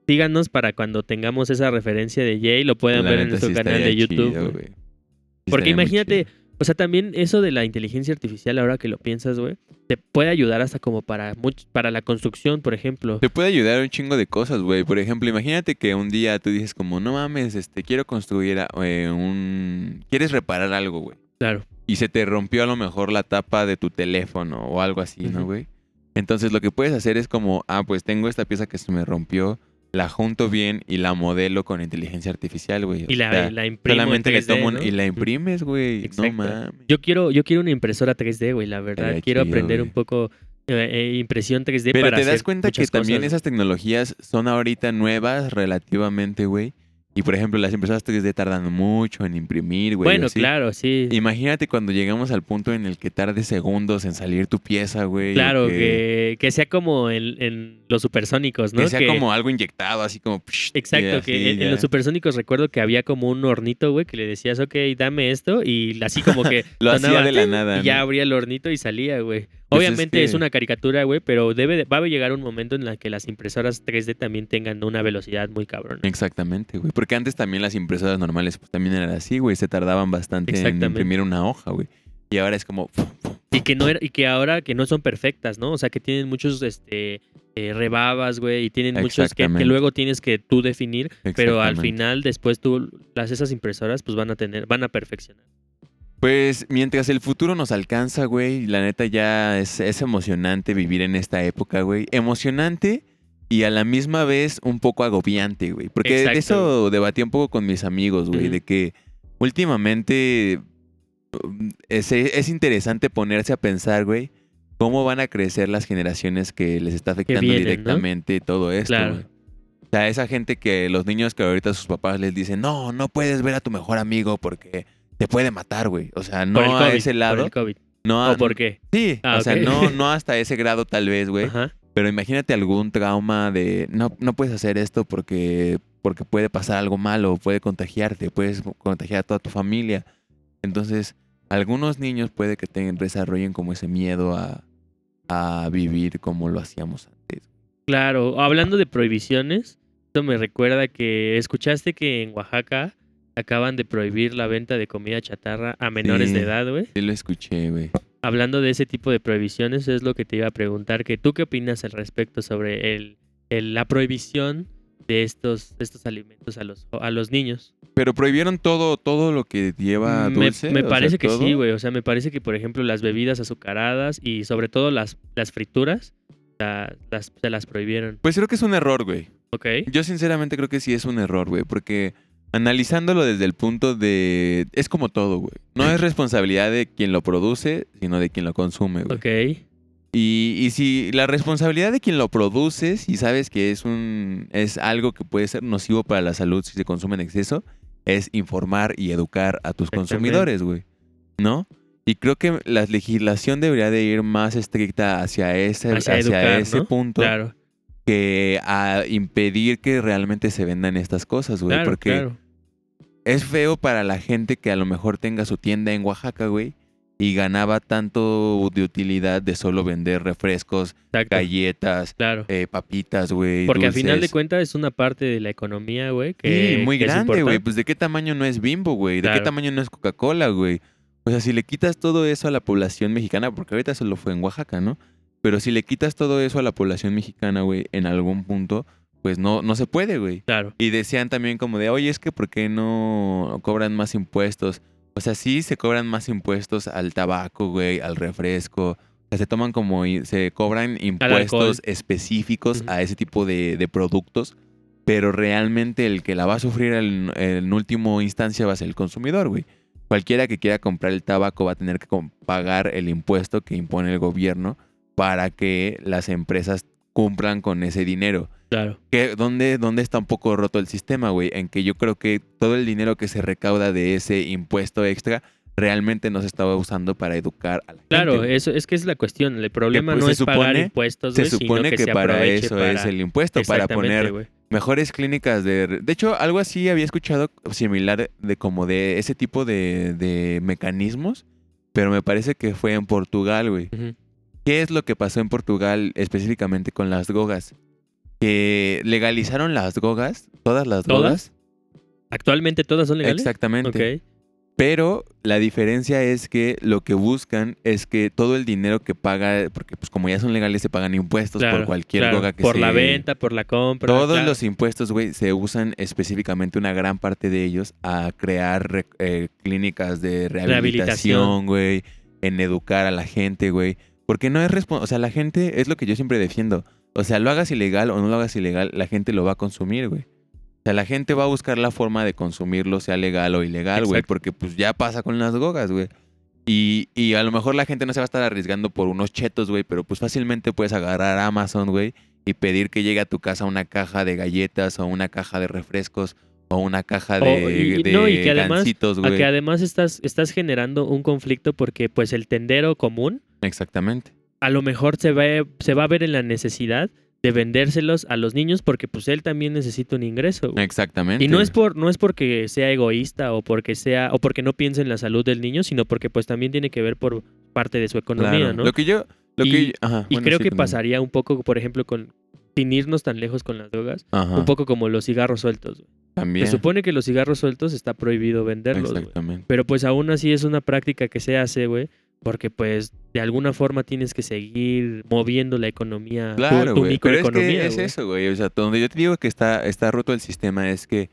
Síganos para cuando tengamos esa referencia de Jay, lo puedan La ver en nuestro sí canal de YouTube. chido, güey. güey. Sí Porque imagínate. O sea, también eso de la inteligencia artificial, ahora que lo piensas, güey, te puede ayudar hasta como para much- para la construcción, por ejemplo. Te puede ayudar un chingo de cosas, güey. Por ejemplo, imagínate que un día tú dices como, no mames, este, quiero construir eh, un... Quieres reparar algo, güey. Claro. Y se te rompió a lo mejor la tapa de tu teléfono o algo así, ¿no, güey? Entonces lo que puedes hacer es como, ah, pues tengo esta pieza que se me rompió, la junto bien y la modelo con inteligencia artificial, güey. O Y la, sea, la imprimo en solamente le 3D, tomo un- ¿no? y la imprimes, güey. No mames. Yo quiero, yo quiero una impresora 3D, güey, la verdad. Quiero chido, aprender güey. un poco eh, eh, impresión 3D Pero para te das hacer cuenta que también esas tecnologías son ahorita nuevas relativamente, güey. Y por ejemplo, las impresoras 3D tardan mucho en imprimir, güey. Bueno, así. claro, sí. Imagínate cuando llegamos al punto en el que tarde segundos en salir tu pieza, güey. Claro, que, que, que sea como en, en los supersónicos, ¿no? que sea como algo inyectado, así como... psh, Exacto, así que en, los supersónicos recuerdo que había como un hornito, güey, que le decías, ok, dame esto, y así como que Lo hacía de la nada, Y ya abría el hornito y salía, güey. Pues es Obviamente es, que- una caricatura, güey, pero debe de- va a llegar un momento en la que las impresoras 3D también tengan una velocidad muy cabrona. Exactamente, güey. Porque antes también las impresoras normales pues también eran así, güey. Se tardaban bastante en imprimir una hoja, güey. Y ahora es como... Y que no era, y que ahora que no son perfectas, ¿no? O sea, que tienen muchos este eh, rebabas, güey, y tienen muchos que, que luego tienes que tú definir, pero al final después tú las esas impresoras pues van a tener van a perfeccionar. Pues mientras el futuro nos alcanza, güey, la neta ya es, es emocionante vivir en esta época, güey. Emocionante y a la misma vez un poco agobiante, güey. Porque de eso debatí un poco con mis amigos, güey, de que últimamente um, es, es interesante ponerse a pensar, güey, cómo van a crecer las generaciones que les está afectando vienen, ¿no? directamente todo esto, Claro. güey. O sea, esa gente que los niños que ahorita sus papás les dicen, no, no puedes ver a tu mejor amigo porque te puede matar, güey. O sea, no Por el a ese por lado. el COVID. No ¿O por qué? Sí, Ah, o sea, no, no hasta ese grado tal vez, güey. Pero imagínate algún trauma de, no, no puedes hacer esto porque, porque puede pasar algo malo, puede contagiarte, puedes contagiar a toda tu familia. Entonces, algunos niños puede que tengan, desarrollen como ese miedo a, a vivir como lo hacíamos antes. Claro, hablando de prohibiciones, esto me recuerda que escuchaste que en Oaxaca acaban de prohibir la venta de comida chatarra a menores Sí. de edad, güey. Sí lo escuché, güey. Hablando de ese tipo de prohibiciones, es lo que te iba a preguntar, que tú qué opinas al respecto sobre el, el- la prohibición de estos, estos alimentos a los, a los niños. Pero prohibieron todo, todo lo que lleva me dulce. me sea, parece que sí, güey. O sea, me parece que, por ejemplo, las bebidas azucaradas y sobre todo las, las frituras, la- las, se las prohibieron. Pues creo que es un error, güey. ¿Ok? Yo sinceramente creo que sí es un error, güey, porque analizándolo desde el punto de... Es como todo, güey. No es responsabilidad de quien lo produce, sino de quien lo consume, güey. Ok. Y, y si la responsabilidad de quien lo produce, si sabes que es un es algo que puede ser nocivo para la salud si se consume en exceso, es informar y educar a tus consumidores, güey. ¿No? Y creo que la legislación debería de ir más estricta hacia ese, Hacia hacia educar, ese ¿no? punto Claro, que a impedir que realmente se vendan estas cosas, güey. claro, porque claro. Es feo para la gente que a lo mejor tenga su tienda en Oaxaca, güey. Y ganaba tanto de utilidad de solo vender refrescos, Exacto, galletas, claro. eh, papitas, güey. Porque al final de cuentas es una parte de la economía, güey. Que, Sí, muy que grande, güey. Pues de qué tamaño no es Bimbo, güey. De qué tamaño no es Coca-Cola, güey. O sea, si le quitas todo eso a la población mexicana, porque ahorita solo fue en Oaxaca, ¿no? Pero si le quitas todo eso a la población mexicana, güey, en algún punto, pues no, no se puede, güey. Claro, Y decían también como de, oye, es que ¿por qué no cobran más impuestos? O sea, sí se cobran más impuestos al tabaco, güey, al refresco. O sea, se toman como, se cobran impuestos específicos a ese tipo de, de productos. Pero realmente el que la va a sufrir en, en último instancia va a ser el consumidor, güey. Cualquiera que quiera comprar el tabaco va a tener que pagar el impuesto que impone el gobierno para que las empresas cumplan con ese dinero. claro. Que, ¿dónde, ¿Dónde está un poco roto el sistema, güey? En que yo creo que todo el dinero que se recauda de ese impuesto extra realmente no se estaba usando para educar a la Claro, gente. güey. eso es que es la cuestión. El problema pues, no es pagar supone- impuestos, Se güey, sino supone que, se para eso para- es el impuesto, para poner mejores clínicas de... De hecho, algo así había escuchado similar de como de ese tipo de, de mecanismos, pero me parece que fue en Portugal, güey. ¿Qué es lo que pasó en Portugal específicamente con las drogas? Que legalizaron las drogas, todas las ¿Todas? drogas. Actualmente todas son legales. Exactamente. Pero la diferencia es que lo que buscan es que todo el dinero que paga, porque pues como ya son legales se pagan impuestos por cualquier claro, droga que Por se... la venta, por la compra. Todos claro. los impuestos, güey, se usan específicamente una gran parte de ellos a crear re- eh, clínicas de rehabilitación, güey, en educar a la gente, güey. Porque no es responsable, o sea, la gente es lo que yo siempre defiendo. O sea, lo hagas ilegal o no lo hagas ilegal, la gente lo va a consumir, güey. O sea, la gente va a buscar la forma de consumirlo, sea legal o ilegal, güey, porque pues ya pasa con las drogas, güey. Y, y a lo mejor la gente no se va a estar arriesgando por unos chetos, güey, pero pues fácilmente puedes agarrar Amazon, güey, y pedir que llegue a tu casa una caja de galletas o una caja de refrescos o una caja de, y- de no, y que además- gancitos, A güey. que además estás, estás generando un conflicto porque pues el tendero común Exactamente. a lo mejor se va, se va a ver en la necesidad de vendérselos a los niños porque pues él también necesita un ingreso. güey. Exactamente. Y no es por no es porque sea egoísta o porque sea o porque no piense en la salud del niño, sino porque pues también tiene que ver por parte de su economía, Claro. ¿no? Lo que yo... Lo Y- que, ajá, y bueno, creo sí, que pasaría un poco, por ejemplo, con sin irnos tan lejos con las drogas, Ajá, un poco como los cigarros sueltos. güey. también. Se supone que los cigarros sueltos está prohibido venderlos, güey. Exactamente. Pero pues aún así es una práctica que se hace, güey. Porque pues de alguna forma tienes que seguir moviendo la economía, tu- Claro, tu, güey. Pero es microeconomía. que es eso, güey. O sea, donde yo te digo que está, está roto el sistema es que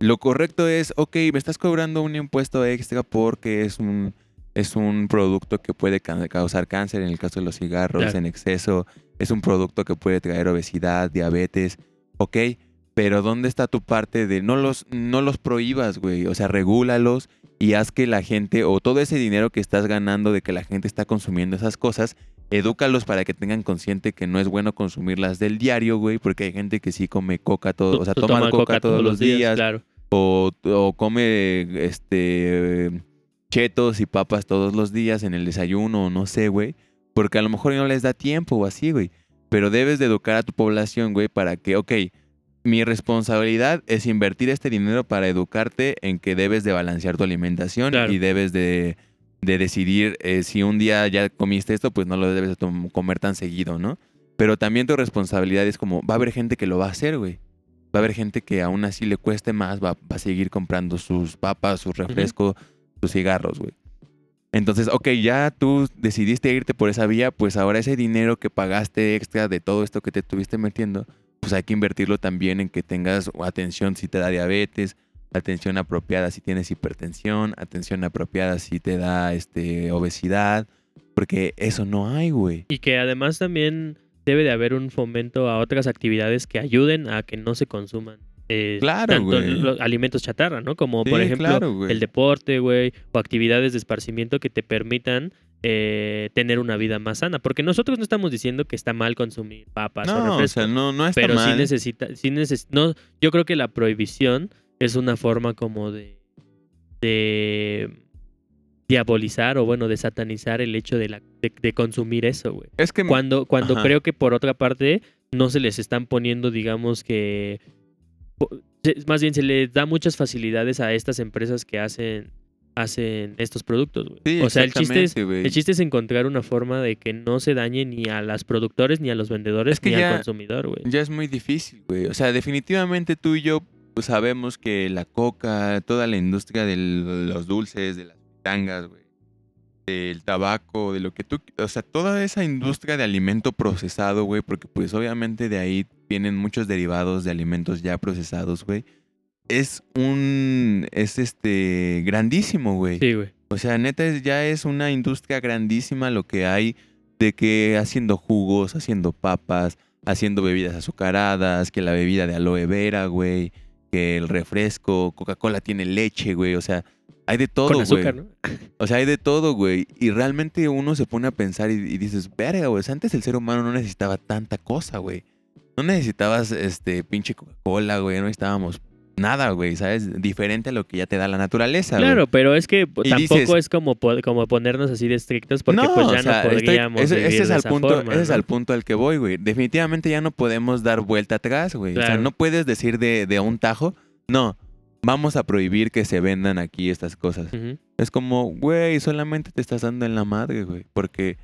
lo correcto es, ok, me estás cobrando un impuesto extra porque es un, es un producto que puede ca- causar cáncer en el caso de los cigarros Claro. en exceso, es un producto que puede traer obesidad, diabetes, ok, pero ¿dónde está tu parte de no los, no los prohíbas, güey? O sea, regúlalos y haz que la gente, o todo ese dinero que estás ganando de que la gente está consumiendo esas cosas, edúcalos para que tengan consciente que no es bueno consumirlas del diario, güey, porque hay gente que sí come coca todo, o sea, toma coca, todos los días, Claro. o, o come este chetos y papas todos los días en el desayuno, o no sé, güey, porque a lo mejor no les da tiempo o así, güey, pero debes de educar a tu población, güey, para que, ok, mi responsabilidad es invertir este dinero para educarte en que debes de balancear tu alimentación Claro. y debes de, de decidir eh, si un día ya comiste esto, pues no lo debes de comer tan seguido, ¿no? Pero también tu responsabilidad es como, va a haber gente que lo va a hacer, güey. Va a haber gente que aún así le cueste más, va, va a seguir comprando sus papas, sus refrescos, sus cigarros, güey. Entonces, ok, ya tú decidiste irte por esa vía, pues ahora ese dinero que pagaste extra de todo esto que te estuviste metiendo, hay que invertirlo también en que tengas atención si te da diabetes, atención apropiada si tienes hipertensión, atención apropiada si te da este, obesidad, porque eso no hay, güey. Y que además también debe de haber un fomento a otras actividades que ayuden a que no se consuman. eh, Claro, tanto güey. los alimentos chatarra, ¿no? Como por ejemplo claro, el deporte, güey, o actividades de esparcimiento que te permitan eh, tener una vida más sana. Porque nosotros no estamos diciendo que está mal consumir papas o No, o refrescos. sea, no, no está pero sí mal. necesita, sí neces- no, yo creo que la prohibición es una forma como de, de diabolizar o bueno, de satanizar el hecho de, la, de, de consumir eso, güey. es que Cuando, cuando Ajá. creo que por otra parte no se les están poniendo, digamos que, más bien se les da muchas facilidades a estas empresas que hacen, hacen estos productos, güey. Sí, o sea, el chiste, es, el chiste es encontrar una forma de que no se dañe ni a los productores, ni a los vendedores, Es que ni ya- al consumidor, güey. Ya es muy difícil, güey. O sea, definitivamente tú y yo pues, sabemos que la coca, toda la industria de los dulces, de las tangas, güey, del tabaco, de lo que tú... O sea, toda esa industria de alimento procesado, güey, porque pues obviamente de ahí vienen muchos derivados de alimentos ya procesados, güey. Es un... Es este... Grandísimo, güey. Sí, güey. O sea, neta, es- ya es una industria grandísima lo que hay de que haciendo jugos, haciendo papas, haciendo bebidas azucaradas, que la bebida de aloe vera, güey, que el refresco, Coca-Cola tiene leche, güey, o sea, hay de todo, Con güey. azúcar, ¿no? O sea, hay de todo, güey. Y realmente uno se pone a pensar y, y dices, verga, güey, o sea, antes el ser humano no necesitaba tanta cosa, güey. No necesitabas, este, pinche Coca-Cola, güey, no necesitábamos nada, güey, ¿sabes? Diferente a lo que ya te da la naturaleza, güey. Claro, pero es que Y tampoco dices- es como, como ponernos así de estrictos porque pues ya o sea, no estoy- podríamos ese, es de al esa punto, forma, ese es al punto al que voy, güey. Definitivamente ya no podemos dar vuelta atrás, güey. O sea, no puedes decir de, de un tajo, no, vamos a prohibir que se vendan aquí estas cosas. Es como, güey, solamente te estás dando en la madre, güey. Porque,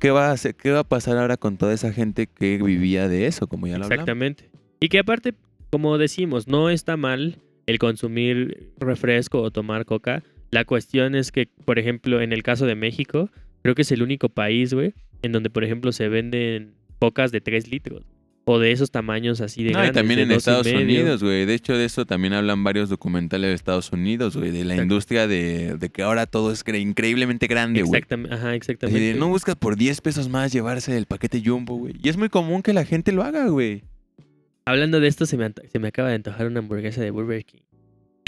¿qué va, a hacer- ¿qué va a pasar ahora con toda esa gente que vivía de eso, como ya lo hablamos? Exactamente. Y que aparte, como decimos, no está mal el consumir refresco o tomar coca La cuestión es que, por ejemplo, en el caso de México, creo que es el único país, güey, en donde, por ejemplo, se venden cocas de 3 litros. O de esos tamaños así de No, y grandes. también de en dos y Estados. Unidos, güey. De hecho, de eso también hablan varios documentales de Estados Unidos, güey. De la Exacto. industria de, de que ahora todo es cre- increíblemente grande, güey. Exactamente, ajá, exactamente. de, no buscas por 10 pesos más llevarse el paquete Jumbo, güey. Y es muy común que la gente lo haga, güey. Hablando de esto, se me, se me acaba de antojar una hamburguesa de Burger King.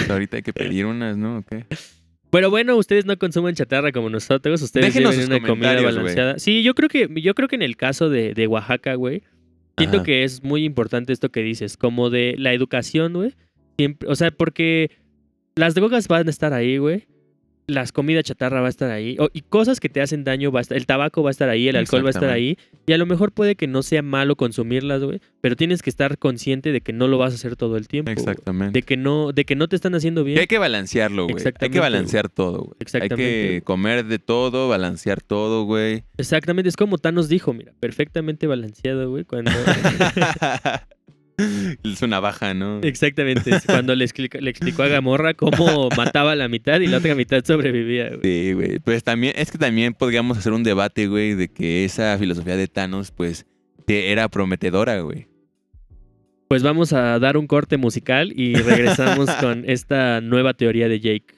Ahorita hay que pedir unas, ¿no? ¿O qué? Pero bueno, ustedes no consumen chatarra como nosotros. Ustedes Déjenos sus una comida comentarios, balanceada. Sí, yo creo que, yo creo que en el caso de, de Oaxaca, güey, siento Ajá. que es muy importante esto que dices, como de la educación, güey. Siempre, o sea, porque las drogas van a estar ahí, güey. Las comidas chatarra va a estar ahí. o- y cosas que te hacen daño va a estar. El tabaco va a estar ahí, el alcohol va a estar ahí. Y a lo mejor puede que no sea malo consumirlas, güey. Pero tienes que estar consciente de que no lo vas a hacer todo el tiempo. Exactamente. De que no, de que no te están haciendo bien. Que hay que balancearlo, güey. Hay que balancear todo, güey. Hay Exactamente, que güey. comer de todo, balancear todo, güey. Exactamente, es como Thanos dijo, mira, perfectamente balanceado, güey, cuando... es una baja, ¿no? Exactamente, cuando le, explicó a Gamorra cómo mataba a la mitad y la otra mitad sobrevivía, güey. Sí, güey. Pues también, es que también podríamos hacer un debate, güey, de que esa filosofía de Thanos, pues, que era prometedora, güey. Pues vamos a dar un corte musical y regresamos con esta nueva teoría de Jake.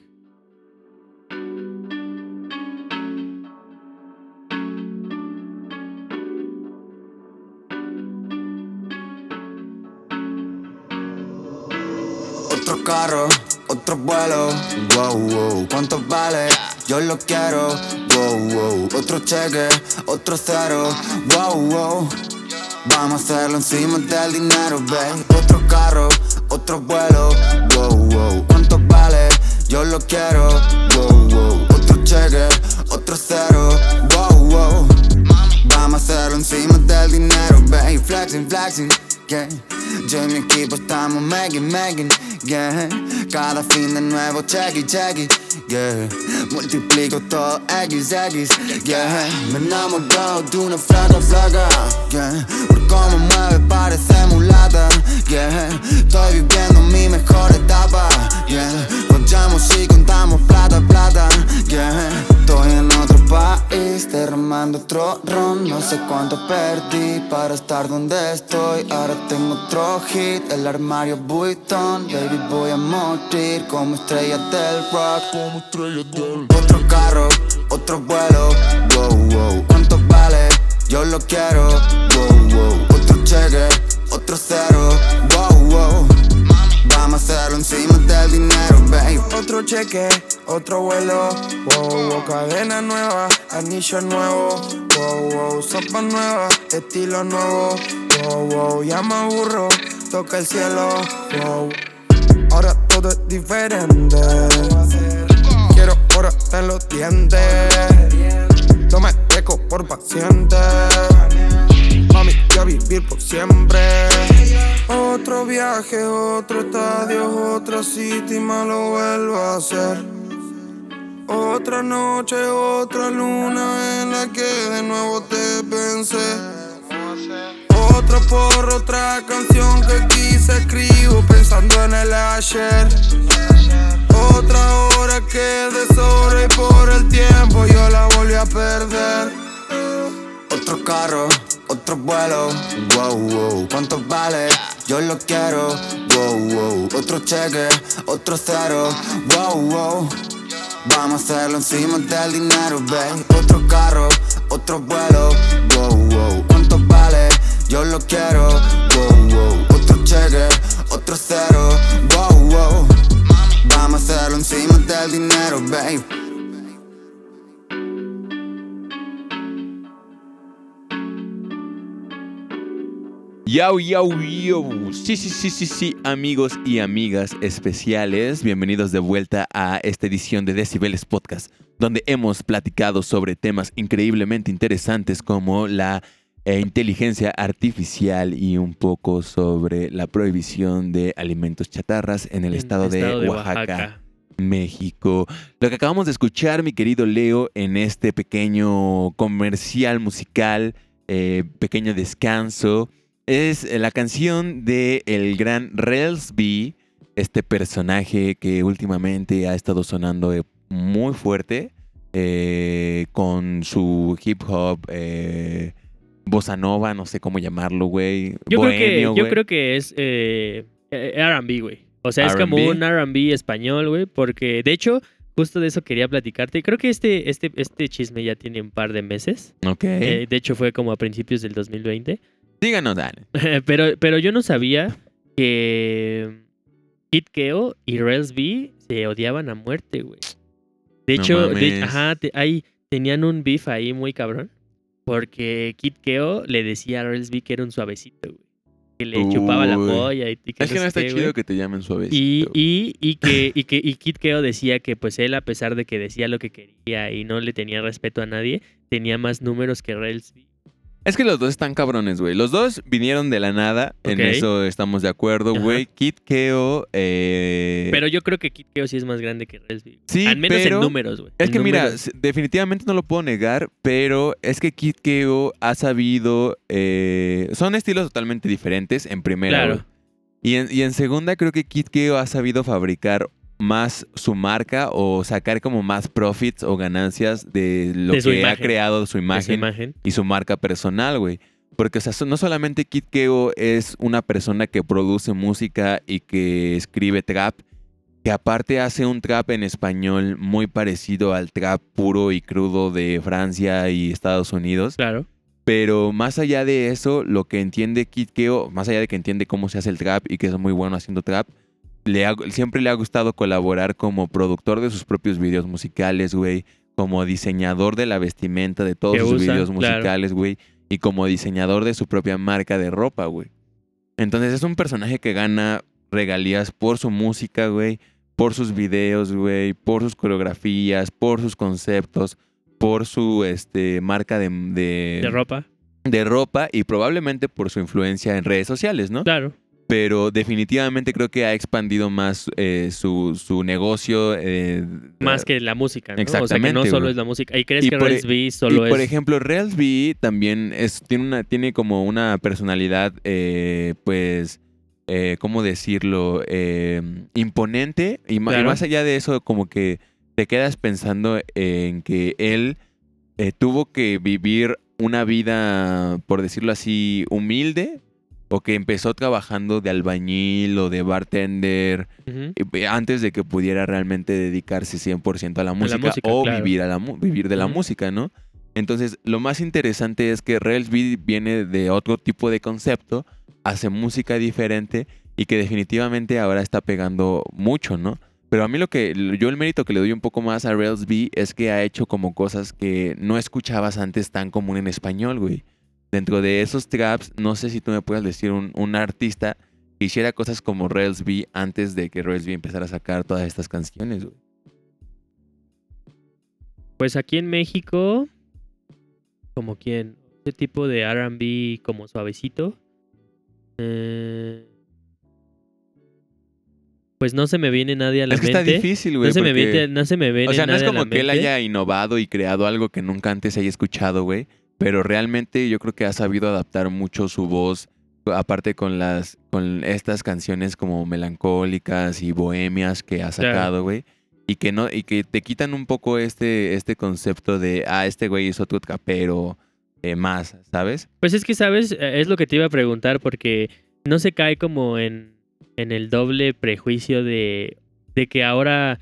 Otro carro, otro vuelo, wow, wow. ¿Cuánto vale? Yo lo quiero, wow, wow. Otro cheque, otro cero, wow, wow. Vamos a hacerlo encima del dinero, babe. Otro carro, otro vuelo, wow, wow. ¿Cuánto vale? Yo lo quiero, wow, wow. Otro cheque, otro cero, wow, wow. Vamos a hacerlo encima del dinero, babe. Flexing, flexing, yeah. Mi equipo estamos making, making, yeah. Cada fin de nuevo, checky, checky, yeah. Multiplico todo X, X, yeah. Me enamorado de una flaca, flaca, yeah. Por cómo mueve parece mulata, yeah. Estoy viviendo mi mejor etapa, yeah. Follamos y contamos plata, plata, yeah. Estoy en otro país, derramando otro ron. No sé cuánto perdí para estar donde estoy. Ahora tengo otro hit, el armario Vuitton. Baby, voy a morir como estrella del rock. Como estrella del Otro carro, otro vuelo, wow, wow. ¿Cuánto vale? Yo lo quiero, wow, wow. Otro cheque, otro cero, wow, wow. Hacerlo encima del dinero, babe. Otro cheque, otro vuelo, wow, wow, cadena nueva, anillo nuevo, wow, wow, sopa nueva, estilo nuevo, wow, wow, ya me aburro, toca el cielo, wow. Ahora todo es diferente. Quiero oro en los dientes. No me dejo por paciente. Mami, yo a vivir por siempre. Otro viaje, otro estadio, otra city, lo vuelvo a hacer. Otra noche, otra luna en la que de nuevo te pensé. Otro porro, otra canción que quise escribo pensando en el ayer. Otra hora que de sobre por el tiempo yo la volví a perder. Otro carro, otro vuelo, wow, wow. ¿Cuánto vale? Yo lo quiero, wow, wow. Otro cheque, otro cero, wow, wow. Vamos a hacerlo encima del dinero, babe. Otro carro, otro vuelo, wow, wow. ¿Cuánto vale? Yo lo quiero, wow, wow. Otro cheque, otro cero, wow, wow. Vamos a hacerlo encima del dinero, babe. Yau, yau, yau. Sí, sí, sí, sí, sí, amigos y amigas especiales. Bienvenidos de vuelta a esta edición de Decibeles Podcast, donde hemos platicado sobre temas increíblemente interesantes como la eh, inteligencia artificial y un poco sobre la prohibición de alimentos chatarras en el En estado, de, Oaxaca. México. Lo que acabamos de escuchar, mi querido Leo, en este pequeño comercial musical, eh, pequeño descanso, es la canción de el gran Relsby, este personaje que últimamente ha estado sonando eh, muy fuerte eh, con su hip hop, eh, bossa nova, no sé cómo llamarlo, güey. Yo, creo, que, bohemio, yo güey. creo que es eh, eh, RB, güey. O sea, es como un RB español, güey. Porque, de hecho, justo de eso quería platicarte. Creo que este, este, este chisme ya tiene un par de meses. Ok. Eh, de hecho, fue como a principios del 2020. Díganos, Dan. pero, pero yo no sabía que Kid Keo y Rels B se odiaban a muerte, güey. De No hecho, de- ajá, te- ahí tenían un beef ahí muy cabrón. Porque Kid Keo le decía a Rels B que era un suavecito, güey. Que le chupaba la polla y, y que Es que no está chido güey. que te llamen suavecito. Y, y, y que, y, que, y Kid Keo decía que pues él, a pesar de que decía lo que quería y no le tenía respeto a nadie, tenía más números que Rels B. Es que los dos están cabrones, güey. Los dos vinieron de la nada. En eso estamos de acuerdo, güey. Kid Keo. eh, Pero yo creo que Kid Keo sí es más grande que Relsby. Sí, Al menos pero- en números, güey. Es En que mira, números. definitivamente no lo puedo negar, pero es que Kid Keo ha sabido. eh, son estilos totalmente diferentes en primera. Claro. Y en, y en segunda, creo que Kid Keo ha sabido fabricar más su marca o sacar como más profits o ganancias de lo De que ha creado su imagen imagen. y su marca personal, güey. Porque, o sea, no solamente Kid Keo es una persona que produce música y que escribe trap, que aparte hace un trap en español muy parecido al trap puro y crudo de Francia y Estados Unidos. Claro. Pero más allá de eso, lo que entiende Kid Keo, más allá de que entiende cómo se hace el trap y que es muy bueno haciendo trap, le ha- siempre le ha gustado colaborar como productor de sus propios videos musicales, güey. Como diseñador de la vestimenta de todos sus usa, videos musicales, güey. Y como diseñador de su propia marca de ropa, güey. Entonces es un personaje que gana regalías por su música, güey. Por sus videos, güey. Por sus coreografías, por sus conceptos. Por su este, marca de, de, De ropa. de ropa y probablemente por su influencia en redes sociales, ¿no? Claro. Pero definitivamente creo que ha expandido más eh, su, su negocio. eh, Más que la música, ¿no? O sea, que no Exactamente, solo es la música. ¿Y crees Y que por e- solo y por es...? ejemplo, Rails B también es, tiene, una, tiene como una personalidad, eh, pues, eh, ¿cómo decirlo? Eh, imponente. Y, más allá de eso, como que te quedas pensando en que él eh, tuvo que vivir una vida, por decirlo así, humilde. O que empezó trabajando de albañil o de bartender eh, antes de que pudiera realmente dedicarse 100% a la música, música, o claro. vivir, a la, mu- vivir de la música, ¿no? Entonces, lo más interesante es que Railsby viene de otro tipo de concepto, hace música diferente y que definitivamente ahora está pegando mucho, ¿no? Pero a mí lo que, yo el mérito que le doy un poco más a Railsby es que ha hecho como cosas que no escuchabas antes tan común en español, güey. Dentro de esos traps, no sé si tú me puedes decir un, un artista que hiciera cosas como Railsby antes de que Railsby empezara a sacar todas estas canciones, güey. Pues aquí en México, como quien, ese tipo de R&B como suavecito. eh, pues no se me viene nadie a la Es que mente. está difícil, güey. no, se me porque- viene, no se me viene O sea, no es como que él haya innovado y creado algo que nunca antes haya escuchado, güey. Pero realmente yo creo que ha sabido adaptar mucho su voz. Aparte con las. con estas canciones como melancólicas y bohemias que ha sacado, güey. Y que no, y que te quitan un poco este, este concepto de ah, este güey es otro trapero eh, más, ¿sabes? Pues es que, ¿sabes? Eh, Es lo que te iba a preguntar porque no se cae como en, en el doble prejuicio de, de que ahora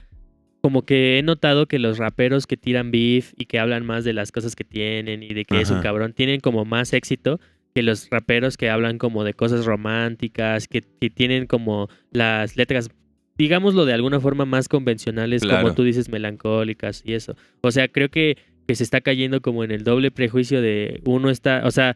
como que he notado que los raperos que tiran beef y que hablan más de las cosas que tienen y de que es un cabrón, tienen como más éxito que los raperos que hablan como de cosas románticas, que, que tienen como las letras, digámoslo de alguna forma más convencionales, Claro. como tú dices, melancólicas y eso. O sea, creo que, que se está cayendo como en el doble prejuicio de uno está, o sea,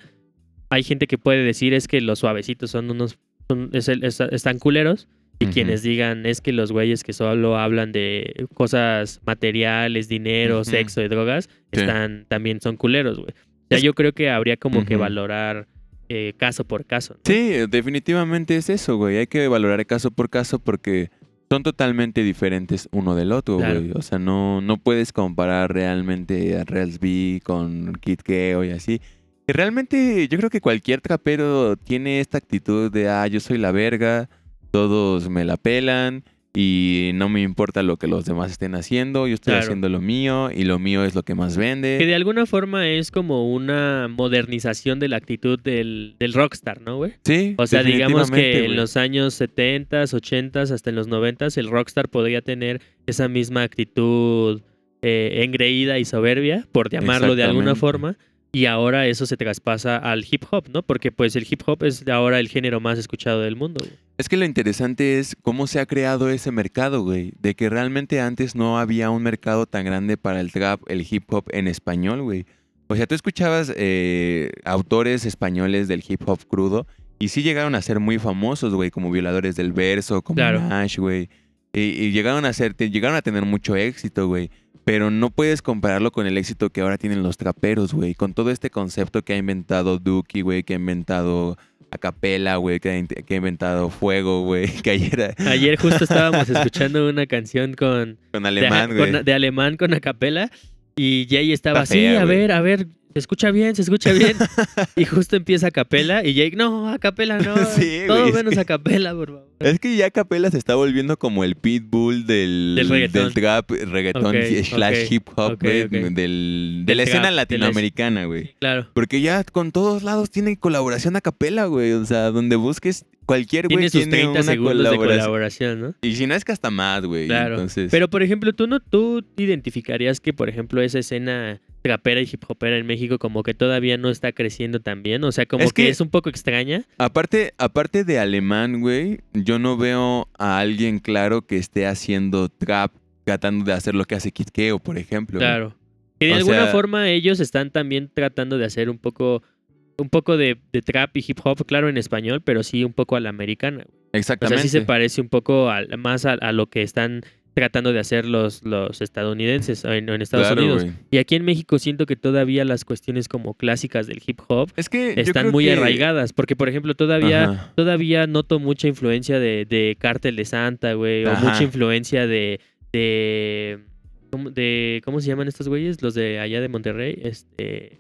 hay gente que puede decir es que los suavecitos son unos, son- es el- es- están culeros. Y quienes digan es que los güeyes que solo hablan de cosas materiales, dinero, sexo y drogas, Sí. están también son culeros, güey. O sea, yo creo que habría como que valorar eh, caso por caso. ¿no? Sí, definitivamente es eso, güey. Hay que valorar caso por caso porque son totalmente diferentes uno del otro, Claro. güey. O sea, no, no puedes comparar realmente a Railsby con Kid Keo y así. Realmente yo creo que cualquier trapero tiene esta actitud de, ah, yo soy la verga, todos me la pelan y no me importa lo que los demás estén haciendo, yo estoy Claro. haciendo lo mío y lo mío es lo que más vende. Que de alguna forma es como una modernización de la actitud del, del rockstar, ¿no, güey? Sí, O sea, digamos que en los años 70, 80, hasta en los 90, el rockstar podría tener esa misma actitud eh, engreída y soberbia, por llamarlo de alguna forma. Y ahora eso se traspasa al hip hop, ¿no? Porque pues el hip hop es ahora el género más escuchado del mundo. güey. Es que lo interesante es cómo se ha creado ese mercado, güey. De que realmente antes no había un mercado tan grande para el trap, el hip hop en español, güey. O sea, tú escuchabas eh, autores españoles del hip hop crudo y sí llegaron a ser muy famosos, güey, como Violadores del Verso, como Claro. Nash, güey. Y, y llegaron a ser, te- llegaron a tener mucho éxito, güey. Pero no puedes compararlo con el éxito que ahora tienen los traperos, güey. Con todo este concepto que ha inventado Duki, güey, que ha inventado Acapela, güey, que ha, in- que ha inventado Fuego, güey. Que ayer Ayer justo estábamos escuchando una canción con con alemán, güey. de, alemán con acapela y Jay estaba así, a ver, a ver, se escucha bien, se escucha bien. y justo empieza acapela y Jake, no, acapela no, Sí, todo güey, menos que- acapela, por favor. Es que ya Capela se está volviendo como el pitbull del, Del reggaetón. trap, reggaetón slash hip hop, güey, del, de la escena trap, latinoamericana, güey. Claro. Porque ya con todos lados tiene colaboración a capela, güey. O sea, donde busques cualquier güey Tiene sus tiene 30 una segundos de colaboración. ¿no? Y si no es que hasta más, güey. Claro. Entonces, Pero por ejemplo, tú no tú identificarías que por ejemplo esa escena trapera y hip hopera en México como que todavía no está creciendo tan bien, o sea, como Es que, que- es un poco extraña. aparte, aparte de alemán, güey, yo no veo a alguien claro que esté haciendo trap tratando de hacer lo que hace Kid Keo, por ejemplo. Claro. Que de O alguna sea- forma ellos están también tratando de hacer un poco un poco de, de trap y hip hop, claro, en español, pero sí un poco a la americana. O sea, Exactamente. sí se parece un poco más a, a lo que están tratando de hacer los, los estadounidenses en, Estados Claro, Unidos. Y aquí en México siento que todavía las cuestiones como clásicas del hip hop Es que yo están muy que- arraigadas, porque por ejemplo todavía Ajá. todavía noto mucha influencia de, de Cártel de Santa, güey, o mucha influencia de de ¿cómo, de ¿cómo se llaman estos güeyes? Los de allá de Monterrey, este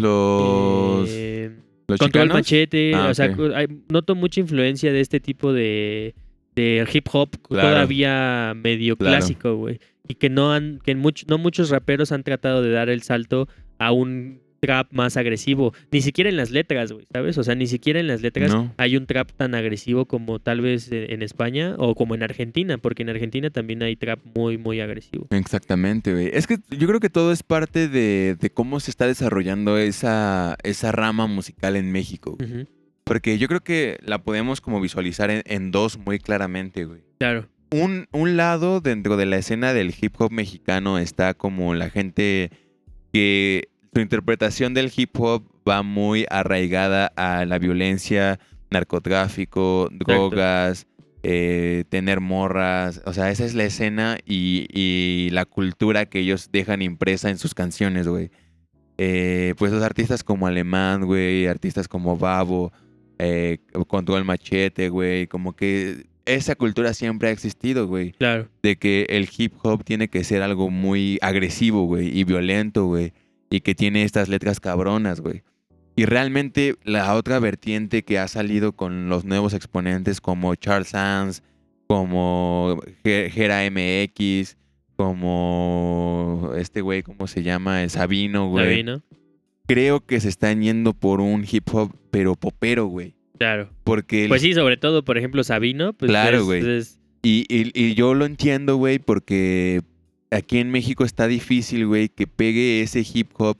Los, eh, los Control chicanos. Machete, Ah, o sea, cu- hay- noto mucha influencia de este tipo de, de hip hop Claro. todavía medio Claro. clásico, güey. Y que no han, que much- no muchos raperos han tratado de dar el salto a un trap más agresivo. Ni siquiera en las letras, güey, ¿sabes? O sea, ni siquiera en las letras No. hay un trap tan agresivo como tal vez en España o como en Argentina, porque en Argentina también hay trap muy, muy agresivo. Exactamente, güey. Es que yo creo que todo es parte de, de cómo se está desarrollando esa, esa rama musical en México. güey. Porque yo creo que la podemos como visualizar en, en dos muy claramente, güey. Claro, Un, un lado dentro de la escena del hip hop mexicano está como la gente que su interpretación del hip hop va muy arraigada a la violencia, narcotráfico, drogas, eh, tener morras. O sea, esa es la escena y, y la cultura que ellos dejan impresa en sus canciones, güey. Eh, pues los artistas como Alemán, güey, artistas como Babo, eh, Control Machete, güey, como que esa cultura siempre ha existido, güey claro. de que el hip hop tiene que ser algo muy agresivo, güey, y violento, güey, y que tiene estas letras cabronas, güey. Y realmente la otra vertiente que ha salido con los nuevos exponentes como Charles Sands, como Ge- Gera MX, como este güey, ¿cómo se llama? El Sabino, güey. Sabino, Creo que se están yendo por un hip hop, pero popero, güey. claro. Porque el Pues sí, sobre todo, por ejemplo, Sabino, pues Claro, güey. es- Y, y- y yo lo entiendo, güey, porque aquí en México está difícil, güey, que pegue ese hip hop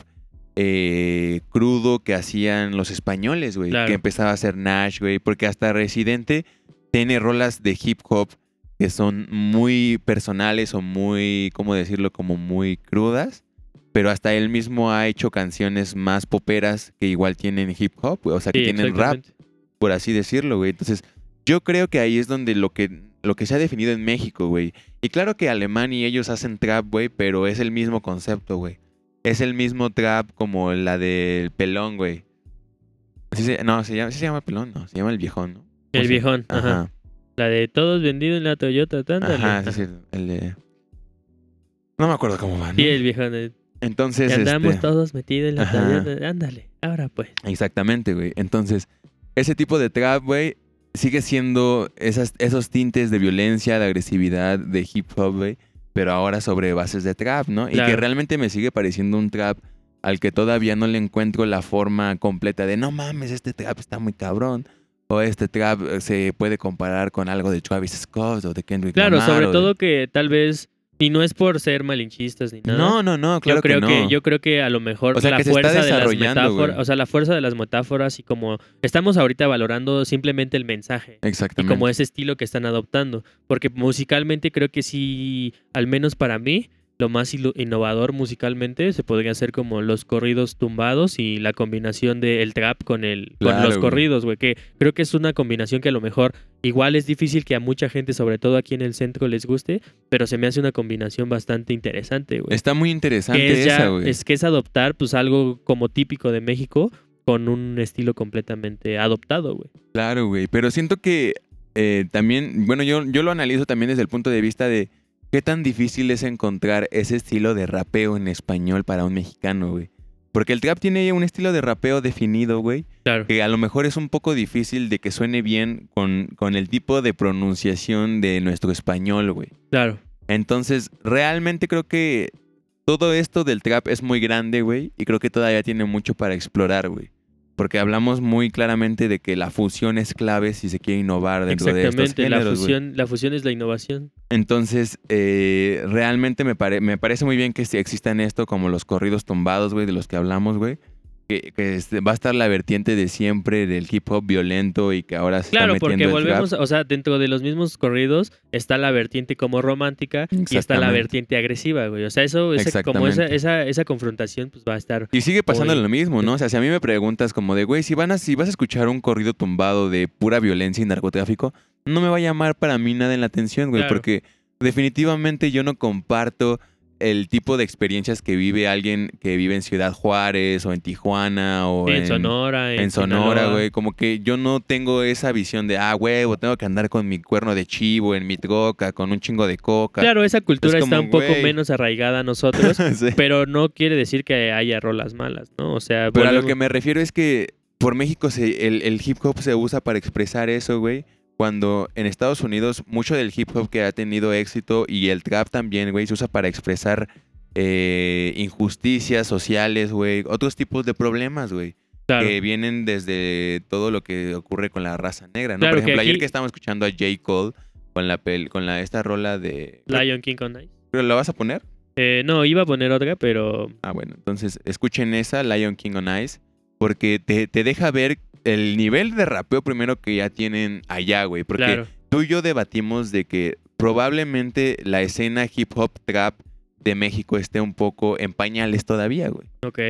eh, crudo que hacían los españoles, güey. Claro. Que empezaba a hacer Nash, güey. Porque hasta Residente tiene rolas de hip hop que son muy personales o muy, ¿cómo decirlo? Como muy crudas. Pero hasta él mismo ha hecho canciones más poperas que igual tienen hip hop, güey. O sea, que sí, tienen rap por así decirlo, güey. Entonces, yo creo que ahí es donde lo que, lo que se ha definido en México, güey. Y claro que Alemán y ellos hacen trap, güey, pero es el mismo concepto, güey. Es el mismo trap como la del pelón, güey. Sí se- no, se llama, sí se llama pelón, no, se llama el viejón, ¿no? El O sea, viejón, ajá. Ajá. La de todos vendidos en la Toyota, tándale. Ajá, sí, sí, el de... No me acuerdo cómo va, ¿no? Sí, el viejón. eh, Entonces, que andamos este... todos metidos en la. Toyota. Ándale, ahora pues. Exactamente, güey. Entonces, ese tipo de trap, güey, sigue siendo esas, esos tintes de violencia, de agresividad, de hip hop, güey, pero ahora sobre bases de trap, ¿no? Y que realmente me sigue pareciendo un trap al que todavía no le encuentro la forma completa de no mames, este trap está muy cabrón. O este trap eh, se puede comparar con algo de Travis Scott o de Kendrick Claro, Lamar. sobre de- todo que tal vez, y no es por ser malinchistas ni nada. No, no, no, claro yo creo que no. yo creo que a lo mejor O sea, la que se fuerza de las metáforas, o sea, la fuerza de las metáforas y como estamos ahorita valorando simplemente el mensaje y Exactamente. como ese estilo que están adoptando, porque musicalmente creo que sí, al menos para mí, lo más innovador musicalmente se podría hacer como los corridos tumbados y la combinación del trap con el con los corridos, güey, que creo que es una combinación que a lo mejor igual es difícil que a mucha gente, sobre todo aquí en el centro les guste, pero se me hace una combinación bastante interesante, güey Está muy interesante es, esa, güey. es que es adoptar pues algo como típico de México con un estilo completamente adoptado, güey. Claro, güey. Pero siento que eh, también, bueno, yo, yo lo analizo también desde el punto de vista de qué tan difícil es encontrar ese estilo de rapeo en español para un mexicano, güey. Porque el trap tiene un estilo de rapeo definido, güey, Claro. que a lo mejor es un poco difícil de que suene bien con, con el tipo de pronunciación de nuestro español, güey. Claro. Entonces, realmente creo que todo esto del trap es muy grande, güey, y creo que todavía tiene mucho para explorar, güey. Porque hablamos muy claramente de que la fusión es clave si se quiere innovar dentro de estos Exactamente, la géneros, güey. fusión, la fusión es la innovación. Entonces, eh, realmente me, pare- me parece muy bien que existan esto como los corridos tumbados, güey, de los que hablamos, güey. Que, que este, va a estar la vertiente de siempre del hip hop violento y que ahora se Claro, está porque metiendo el volvemos, o sea, dentro de los mismos corridos está la vertiente como romántica y está la vertiente agresiva, güey. O sea, eso, esa- como esa, esa, esa confrontación, pues va a estar. Y sigue pasando lo mismo, ¿no? O sea, si a mí me preguntas como de, güey, si, van a, si vas a escuchar un corrido tumbado de pura violencia y narcotráfico, no me va a llamar para mí nada en la atención, güey, Claro. porque definitivamente yo no comparto el tipo de experiencias que vive alguien que vive en Ciudad Juárez o en Tijuana o en, Sonora, en, en Sonora, güey. Como que yo no tengo esa visión de, ah, huevo, tengo que andar con mi cuerno de chivo en mi troca, con un chingo de coca. Claro, esa cultura Es está un poco menos arraigada a nosotros, Sí. pero no quiere decir que haya rolas malas, ¿no? O sea, Pero a lo que me refiero es que por México se, el, el hip hop se usa para expresar eso, güey. Cuando en Estados Unidos mucho del hip hop que ha tenido éxito y el trap también, güey, se usa para expresar eh, injusticias sociales, güey. Otros tipos de problemas, güey. claro. Que vienen desde todo lo que ocurre con la raza negra, ¿no? Claro Por que ejemplo, ayer que estábamos escuchando a J. Cole con la pel con la esta rola de... Lion King on Ice. ¿Pero la vas a poner? Eh, no, iba a poner otra, pero Ah, bueno, entonces escuchen esa, Lion King on Ice, porque te, te deja ver el nivel de rapeo primero que ya tienen allá, güey. Porque claro. tú y yo debatimos de que probablemente la escena hip hop trap de México esté un poco en pañales todavía, güey. Ok.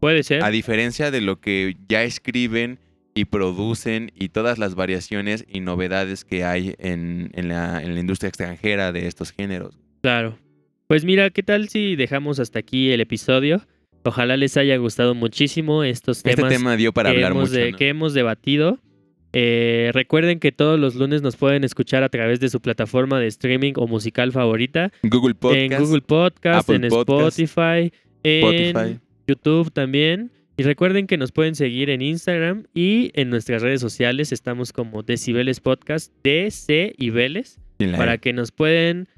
Puede ser. A diferencia de lo que ya escriben y producen y todas las variaciones y novedades que hay en, en la, en la industria extranjera de estos géneros. Claro. Pues mira, ¿qué tal si dejamos hasta aquí el episodio? Ojalá les haya gustado muchísimo estos Este temas tema dio para que, hablar hemos mucho. de- ¿no? que hemos debatido. Eh, recuerden que todos los lunes nos pueden escuchar a través de su plataforma de streaming o musical favorita. Google Podcast, en Google Podcast, Apple en Podcast, Spotify, en Spotify. YouTube también. Y recuerden que nos pueden seguir en Instagram y en nuestras redes sociales. Estamos como Decibeles Podcast, DC y Vélez, para E. que nos pueden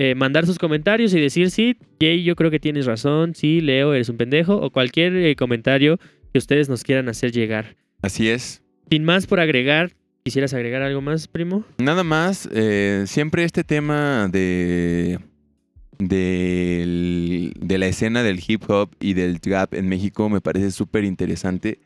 eh, mandar sus comentarios y decir, sí, Jay, yo creo que tienes razón, sí, Leo, eres un pendejo, o cualquier eh, comentario que ustedes nos quieran hacer llegar. Así es. Sin más por agregar, ¿quisieras agregar algo más, primo? Nada más, eh, siempre este tema de, de la escena del hip hop y del trap en México me parece súper interesante.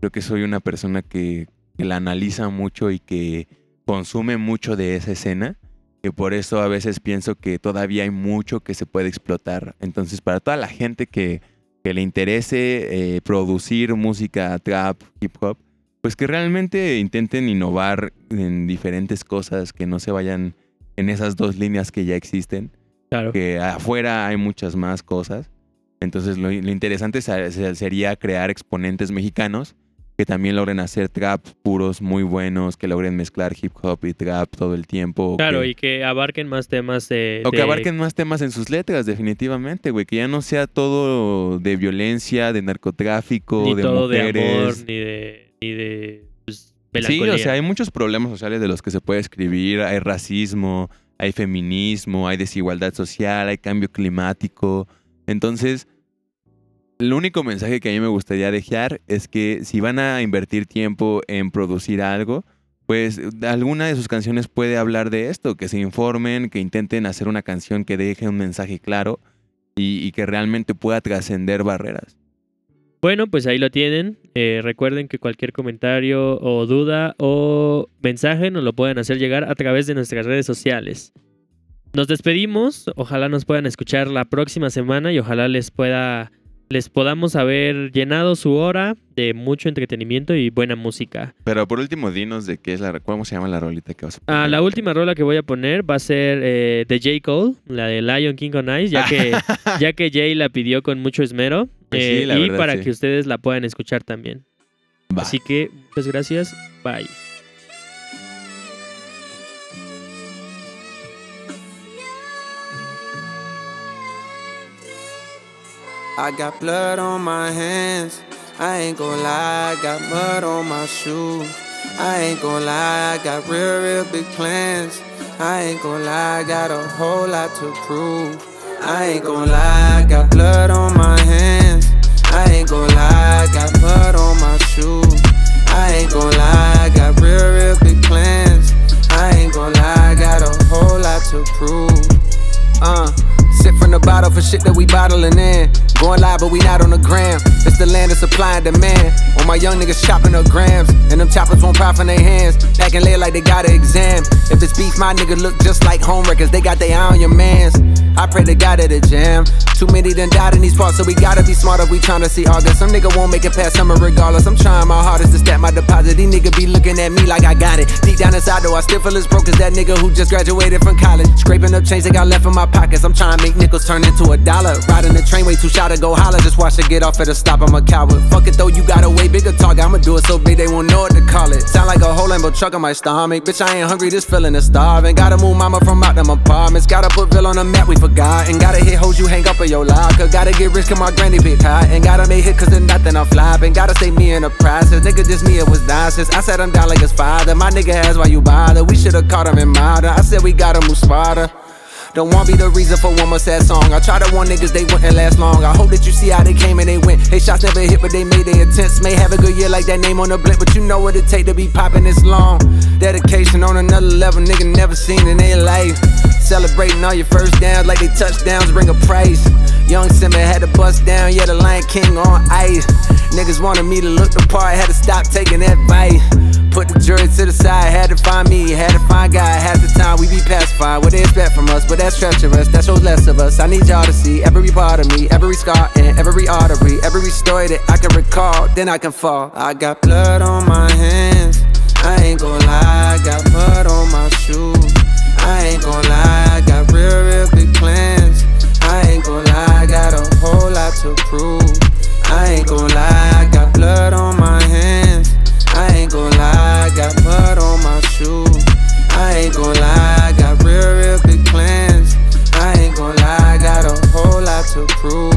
Creo que soy una persona que, que la analiza mucho y que consume mucho de esa escena. Que por eso a veces pienso que todavía hay mucho que se puede explotar. Entonces, para toda la gente que, que le interese eh, producir música trap, hip hop, pues que realmente intenten innovar en diferentes cosas, que no se vayan en esas dos líneas que ya existen, Claro. que afuera hay muchas más cosas. Entonces lo, lo interesante sa- se- sería crear exponentes mexicanos que también logren hacer trap puros muy buenos, que logren mezclar hip hop y trap todo el tiempo. Claro, que- y que abarquen más temas de... o que abarquen más temas en sus letras, definitivamente, güey. Que ya no sea todo de violencia, de narcotráfico, ni de todo mujeres. de amor, ni de, ni de pues, Sí, o sea, hay muchos problemas sociales de los que se puede escribir. Hay racismo, hay feminismo, hay desigualdad social, hay cambio climático. Entonces, el único mensaje que a mí me gustaría dejar es que si van a invertir tiempo en producir algo, pues alguna de sus canciones puede hablar de esto, que se informen, que intenten hacer una canción que deje un mensaje claro y, que realmente pueda trascender barreras. Bueno, pues ahí lo tienen. Eh, recuerden que cualquier comentario o duda o mensaje nos lo pueden hacer llegar a través de nuestras redes sociales. Nos despedimos. Ojalá nos puedan escuchar la próxima semana y ojalá les pueda les podamos haber llenado su hora de mucho entretenimiento y buena música. Pero por último, dinos de qué es la... ¿Cómo se llama la rolita que vas a Ah, poner? la última rola que voy a poner va a ser eh, de J. Cole, la de Lion King on Ice, ya que, ya que Jay la pidió con mucho esmero. Pues eh, y verdad, para sí. que ustedes la puedan escuchar también. Va. Así que, muchas gracias. Bye. I got blood on my hands. I ain't gon' lie, I got mud on my shoes. I ain't gon' lie, I got real, real big plans. I ain't gon' lie, I got a whole lot to prove. I ain't gon' lie, I got blood on my hands. I ain't gon' lie, I got mud on my shoes. I ain't gon' lie, I got real, real big plans. I ain't gon' lie, I got a whole lot to prove. Uh, sip from the bottle for shit that we bottling in. Going live, but we not on the gram. It's the land of supply and demand. All my young niggas chopping up grams, and them choppers won't pop in their hands. Back and lay like they got an exam. If it's beef, my nigga look just like home records. They got their eye on your mans. I pray to God at the jam. Too many done died in these parts, so we gotta be smart if we tryna see August. Some nigga won't make it past summer regardless. I'm trying my hardest to stack my deposit. These nigga be looking at me like I got it. Deep down inside, though, I still feel as broke as that nigga who just graduated from college. Scraping up change they got left in my pockets. I'm trying to make nickels turn into a dollar. Riding the train way too shy to go holler. Just watch it get off at a stop. I'm a coward. Fuck it though, you got a way bigger target. I'ma do it so big they won't know what to call it. Sound like a whole Lambo truck on my stomach. Bitch, I ain't hungry, this feeling is starving. Gotta move mama from out them apartments. Gotta put Bill on the map, we forgot. And gotta hit hoes you hang up in your locker. Gotta get rich, cause my granny picked high. And gotta make hit cause there's nothing I'm flopping. Gotta stay me in the process. Nigga, just me, it was nonsense. I said I'm down like his father. My nigga has why you bother. We should've caught him in modern. I said we gotta move smarter. Don't want be the reason for one more sad song. I tried to warn niggas, they wouldn't last long. I hope that you see how they came and they went. They shots never hit, but they made their attempts. May have a good year like that name on the blimp, but you know what it take to be popping this long. Dedication on another level, nigga never seen in their life. Celebrating all your first downs like they touchdowns bring a price. Young Simba had to bust down, yeah, the Lion King on ice. Niggas wanted me to look the part, had to stop taking advice. Put the jury to the side, had to find me, had to find God. Half the time we be pacified, what they expect from us, but that's treacherous, that shows less of us. I need y'all to see every part of me, every scar and every artery, every story that I can recall, then I can fall. I got blood on my hands, I ain't gon' lie, I got mud on my shoes. I ain't gon' lie, I got real, real big plans. I ain't gon' lie, I got a whole lot to prove. I ain't gon' lie, I got blood on my hands. I ain't gon' lie, I got mud on my shoes. I ain't gon' lie, I got real, real big plans. I ain't gon' lie, I got a whole lot to prove.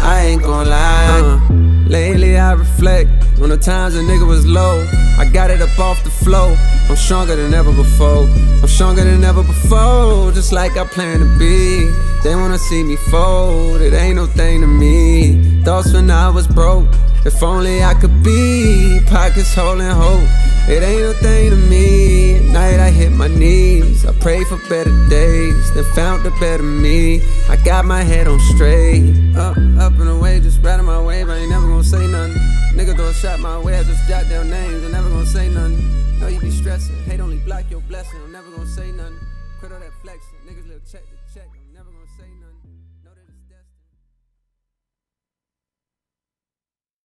I ain't gon' lie. Uh, lately I reflect on the times a nigga was low. I got it up off the flow. I'm stronger than ever before. I'm stronger than ever before. Just like I plan to be. They wanna see me fold. It ain't no thing to me. Thoughts when I was broke. If only I could be. Pockets holding hope. It ain't no thing to me. At night I hit my knees. I pray for better days. Then found a better me. I got my head on straight. Up, up and away, just riding my wave. I ain't never gonna say nothing. Nigga throw a shot my way. I just jot down names. I'm never gonna say nothing. Know you be stressing. Hate only block your blessing. I'm never gonna say nothing. Quit all that